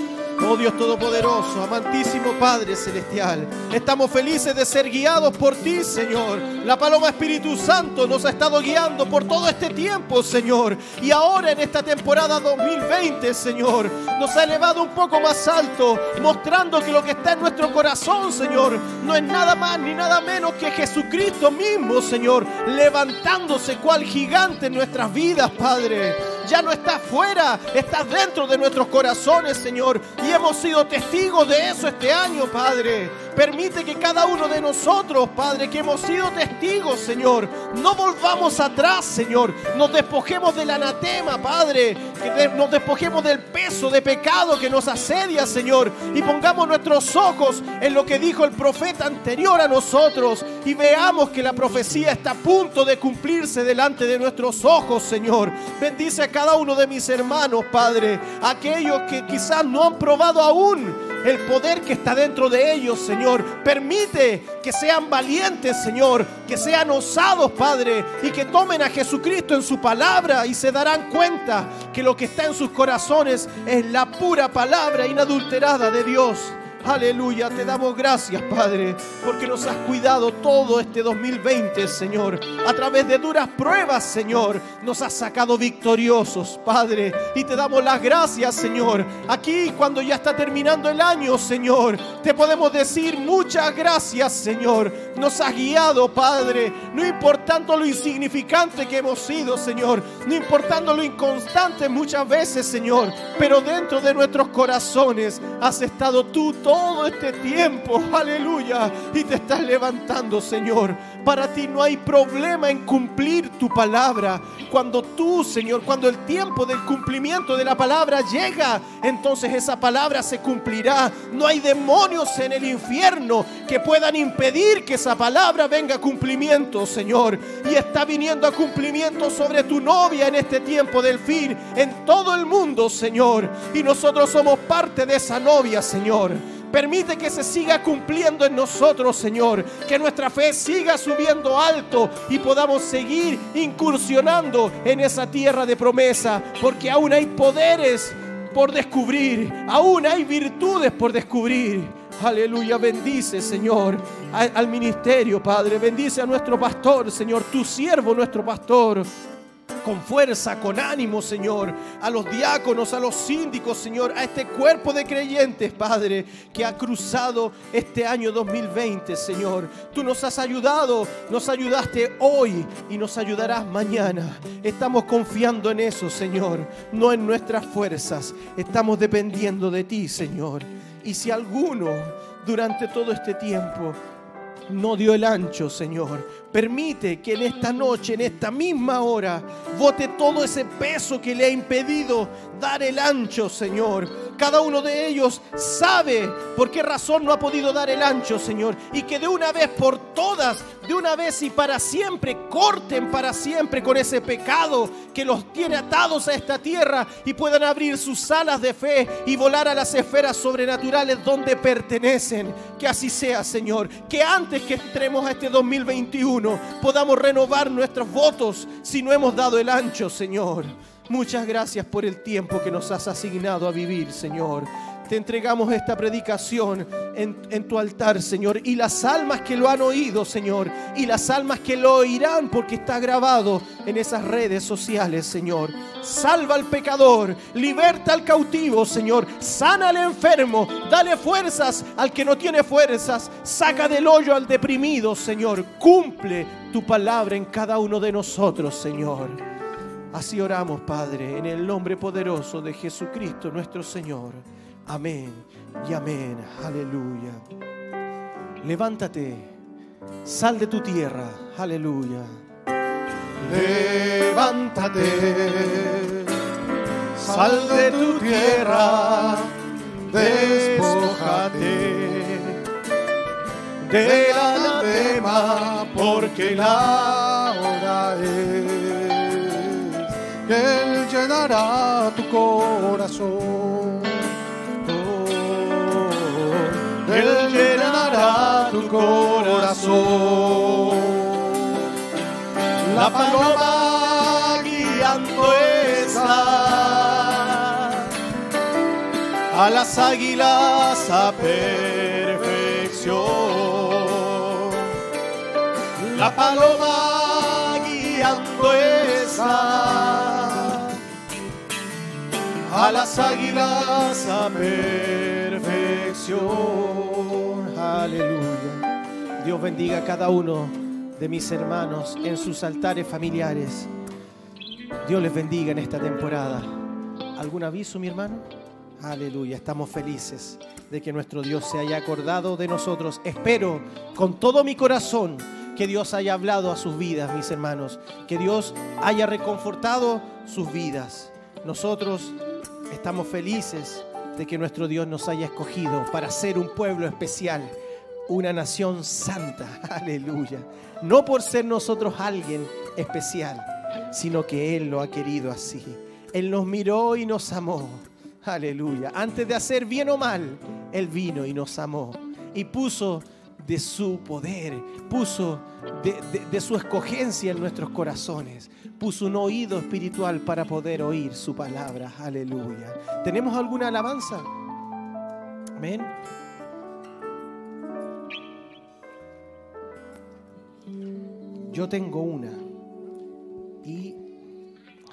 Oh Dios Todopoderoso, amantísimo Padre Celestial, estamos felices de ser guiados por ti, Señor. La paloma Espíritu Santo nos ha estado guiando por todo este tiempo, Señor. Y ahora en esta temporada 2020, Señor, nos ha elevado un poco más alto, mostrando que lo que está en nuestro corazón, Señor, no es nada más ni nada menos que Jesucristo mismo, Señor, levantándose cual gigante en nuestras vidas, Padre ya no está fuera, está dentro de nuestros corazones, Señor. Hemos sido testigos de eso este año, Padre. Permite que cada uno de nosotros, Padre, que hemos sido testigos, Señor, no volvamos atrás, Señor. Nos despojemos del anatema, Padre. Nos despojemos del peso de pecado que nos asedia, Señor. Y pongamos nuestros ojos en lo que dijo el profeta anterior a nosotros. Y veamos que la profecía está a punto de cumplirse delante de nuestros ojos, Señor. Bendice a cada uno de mis hermanos, Padre. Aquellos que quizás no han probado aún el poder que está dentro de ellos, Señor. Permite que sean valientes, Señor, que sean osados, Padre, y que tomen a Jesucristo en su palabra y se darán cuenta que lo que está en sus corazones es la pura palabra inadulterada de Dios. Aleluya, te damos gracias, Padre, porque nos has cuidado todo este 2020, Señor. A través de duras pruebas, Señor, nos has sacado victoriosos, Padre. Y te damos las gracias, Señor. Aquí, cuando ya está terminando el año, Señor, te podemos decir muchas gracias, Señor. Nos has guiado, Padre, no importando lo insignificante que hemos sido, Señor, no importando lo inconstante muchas veces, Señor, pero dentro de nuestros corazones has estado tú todo este tiempo, aleluya, y te estás levantando, Señor. Para ti no hay problema en cumplir tu palabra. Cuando tú, Señor, cuando el tiempo del cumplimiento de la palabra llega, entonces esa palabra se cumplirá. No hay demonios en el infierno que puedan impedir que esa palabra venga a cumplimiento, Señor. Y está viniendo a cumplimiento sobre tu novia en este tiempo del fin, en todo el mundo, Señor. Y nosotros somos parte de esa novia, Señor. Permite que se siga cumpliendo en nosotros, Señor. Que nuestra fe siga subiendo alto y podamos seguir incursionando en esa tierra de promesa. Porque aún hay poderes por descubrir. Aún hay virtudes por descubrir. Aleluya, bendice, Señor, al ministerio, Padre. Bendice a nuestro pastor, Señor, tu siervo, nuestro pastor con fuerza, con ánimo, Señor, a los diáconos, a los síndicos, Señor, a este cuerpo de creyentes, Padre, que ha cruzado este año 2020, Señor. Tú nos has ayudado, nos ayudaste hoy y nos ayudarás mañana. Estamos confiando en eso, Señor, no en nuestras fuerzas. Estamos dependiendo de ti, Señor. Y si alguno durante todo este tiempo no dio el ancho, Señor. Permite que en esta noche, en esta misma hora, bote todo ese peso que le ha impedido dar el ancho, Señor. Cada uno de ellos sabe por qué razón no ha podido dar el ancho, Señor. Y que de una vez por todas, de una vez y para siempre, corten para siempre con ese pecado que los tiene atados a esta tierra y puedan abrir sus alas de fe y volar a las esferas sobrenaturales donde pertenecen. Que así sea, Señor. Que antes que entremos a este 2021 podamos renovar nuestros votos si no hemos dado el ancho, Señor. Muchas gracias por el tiempo que nos has asignado a vivir, Señor. Te entregamos esta predicación en, tu altar, Señor, y las almas que lo han oído, Señor, y las almas que lo oirán porque está grabado en esas redes sociales, Señor. Salva al pecador, liberta al cautivo, Señor. Sana al enfermo, dale fuerzas al que no tiene fuerzas. Saca del hoyo al deprimido, Señor. Cumple tu palabra en cada uno de nosotros, Señor. Así oramos, Padre, en el nombre poderoso de Jesucristo nuestro Señor. Amén y amén. Aleluya. Levántate, sal de tu tierra. Aleluya. Levántate, sal de tu tierra, despojate de la anatema, porque la hora es. Él llenará tu corazón. Corazón. paloma guiando está a las águilas a perfección. La paloma guiando está a las águilas a perfección. Aleluya. Dios bendiga a cada uno de mis hermanos en sus altares familiares. Dios les bendiga en esta temporada. ¿Algún aviso, mi hermano? Aleluya, estamos felices de que nuestro Dios se haya acordado de nosotros. Espero con todo mi corazón que Dios haya hablado a sus vidas, mis hermanos, que Dios haya reconfortado sus vidas. Nosotros estamos felices de que nuestro Dios nos haya escogido para ser un pueblo especial, una nación santa. Aleluya. No por ser nosotros alguien especial, sino que Él lo ha querido así. Él nos miró y nos amó. Aleluya. Antes de hacer bien o mal, Él vino y nos amó. Y puso de su poder, puso de, su escogencia en nuestros corazones. Puso un oído espiritual para poder oír su palabra. Aleluya. ¿Tenemos alguna alabanza? Amén. Yo tengo una. Y,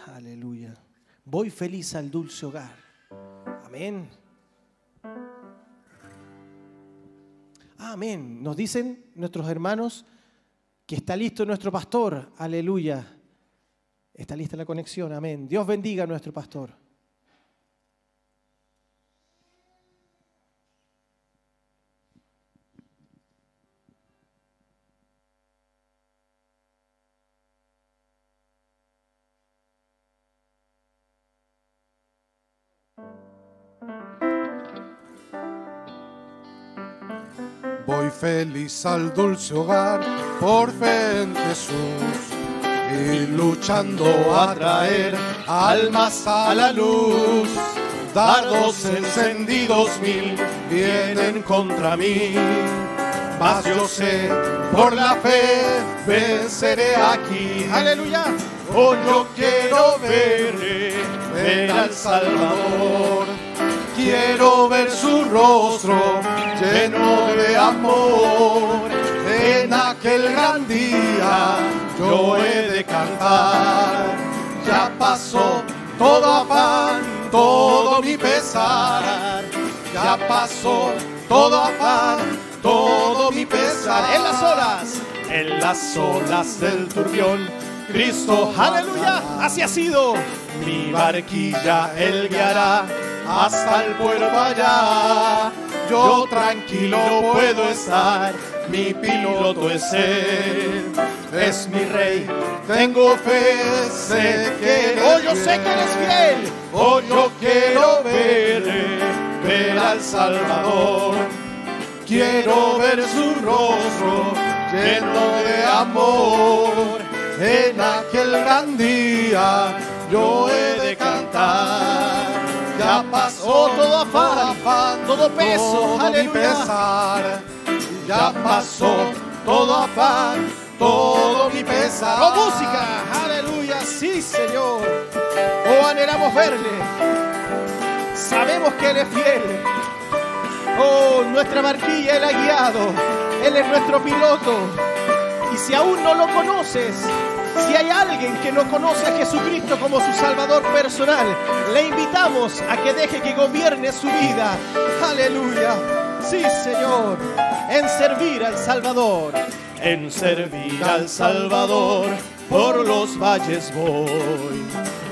aleluya, voy feliz al dulce hogar. Amén. Amén. Nos dicen nuestros hermanos que está listo nuestro pastor. Aleluya. Está lista la conexión. Amén. Dios bendiga a nuestro pastor. Feliz al dulce hogar por fe en Jesús y luchando a traer almas a la luz. Dardos encendidos mil vienen contra mí, mas yo sé por la fe venceré aquí. Aleluya. Oh, yo quiero ver, ver al Salvador. Quiero ver su rostro lleno de amor. En aquel gran día yo he de cantar. Ya pasó todo afán, todo mi pesar. Ya pasó todo afán, todo mi pesar. En las olas. en las olas del turbión. Cristo, Aleluya. Así ha sido. mi barquilla él guiará hasta el puerto allá. Yo tranquilo puedo estar, mi piloto es él, es mi rey. Tengo fe, sé que él Oh, yo sé que eres fiel. Oh, yo quiero ver, ver al Salvador. Quiero ver su rostro lleno de amor. En aquel gran día yo he de cantar. Ya pasó todo afán, todo peso, todo mi aleluya. pesar. Ya pasó todo afán, todo mi pesar. Oh, música. Aleluya. Sí, Señor. Oh, anhelamos verle. Sabemos que Él es fiel. Oh, nuestra barquilla Él ha guiado. Él es nuestro piloto. Y si aún no lo conoces, si hay alguien que no conoce a Jesucristo como su Salvador personal, le invitamos a que deje que gobierne su vida. Aleluya. Sí, Señor. En servir al Salvador. en servir al Salvador. Por los valles voy,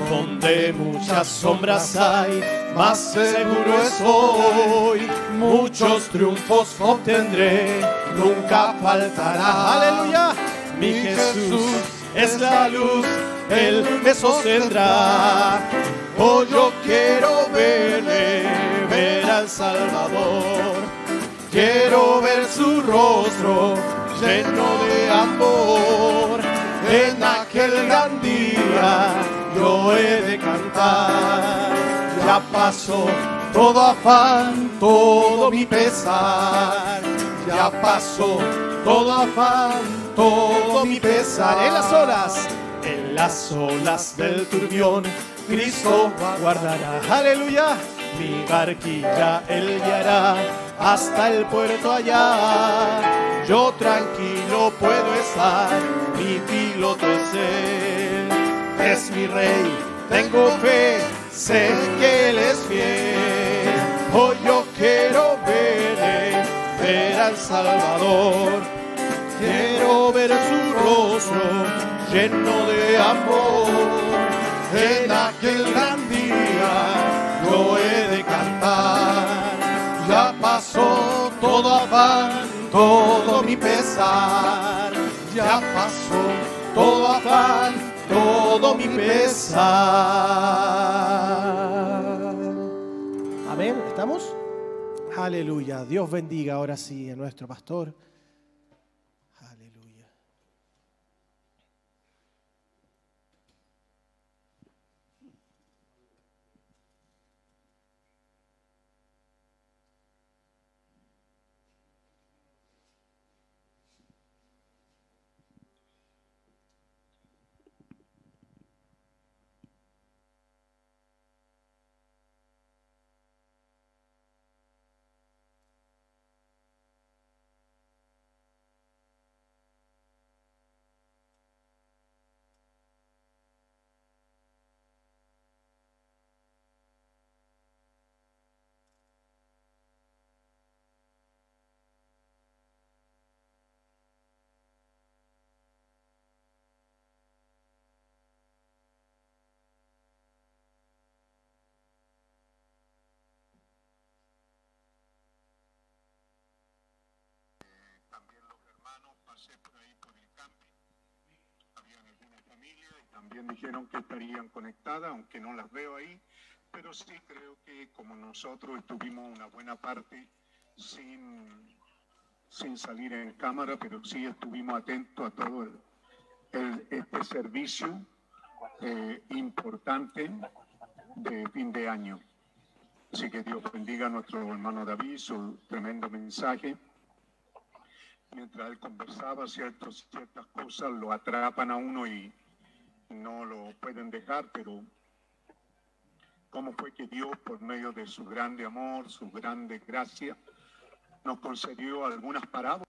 donde muchas sombras hay, más seguro estoy. Muchos triunfos obtendré, nunca faltará. Aleluya. Mi Jesús es la luz, Él me sostendrá. Oh, yo quiero verle, ver al Salvador. Quiero ver su rostro lleno de amor. En aquel gran día yo he de cantar. Ya pasó todo afán, todo mi pesar. Ya pasó todo afán, todo mi pesar. En las olas. las olas del turbión, Cristo guardará. Aleluya. Mi barquilla él guiará hasta el puerto allá. Yo tranquilo puedo estar, mi piloto es él. Es mi rey, tengo fe, sé que él es fiel. Hoy yo quiero verle, ver al Salvador. Quiero ver su rostro lleno de amor. En aquel gran día yo he de cantar. Ya pasó todo afán, todo mi pesar. Ya pasó todo afán, todo mi pesar. Amén, ¿estamos? Aleluya. Dios bendiga ahora sí a nuestro pastor. También dijeron que estarían conectadas, aunque no las veo ahí, pero sí creo que como nosotros estuvimos una buena parte sin, sin salir en cámara, pero sí estuvimos atentos a todo el, el- este servicio eh, importante de fin de año. Así que Dios bendiga a nuestro hermano David, su tremendo mensaje mientras él conversaba, ciertos, ciertas cosas lo atrapan a uno y no lo pueden dejar, pero cómo fue que Dios, por medio de su grande amor, su grande gracia, nos concedió algunas parábolas.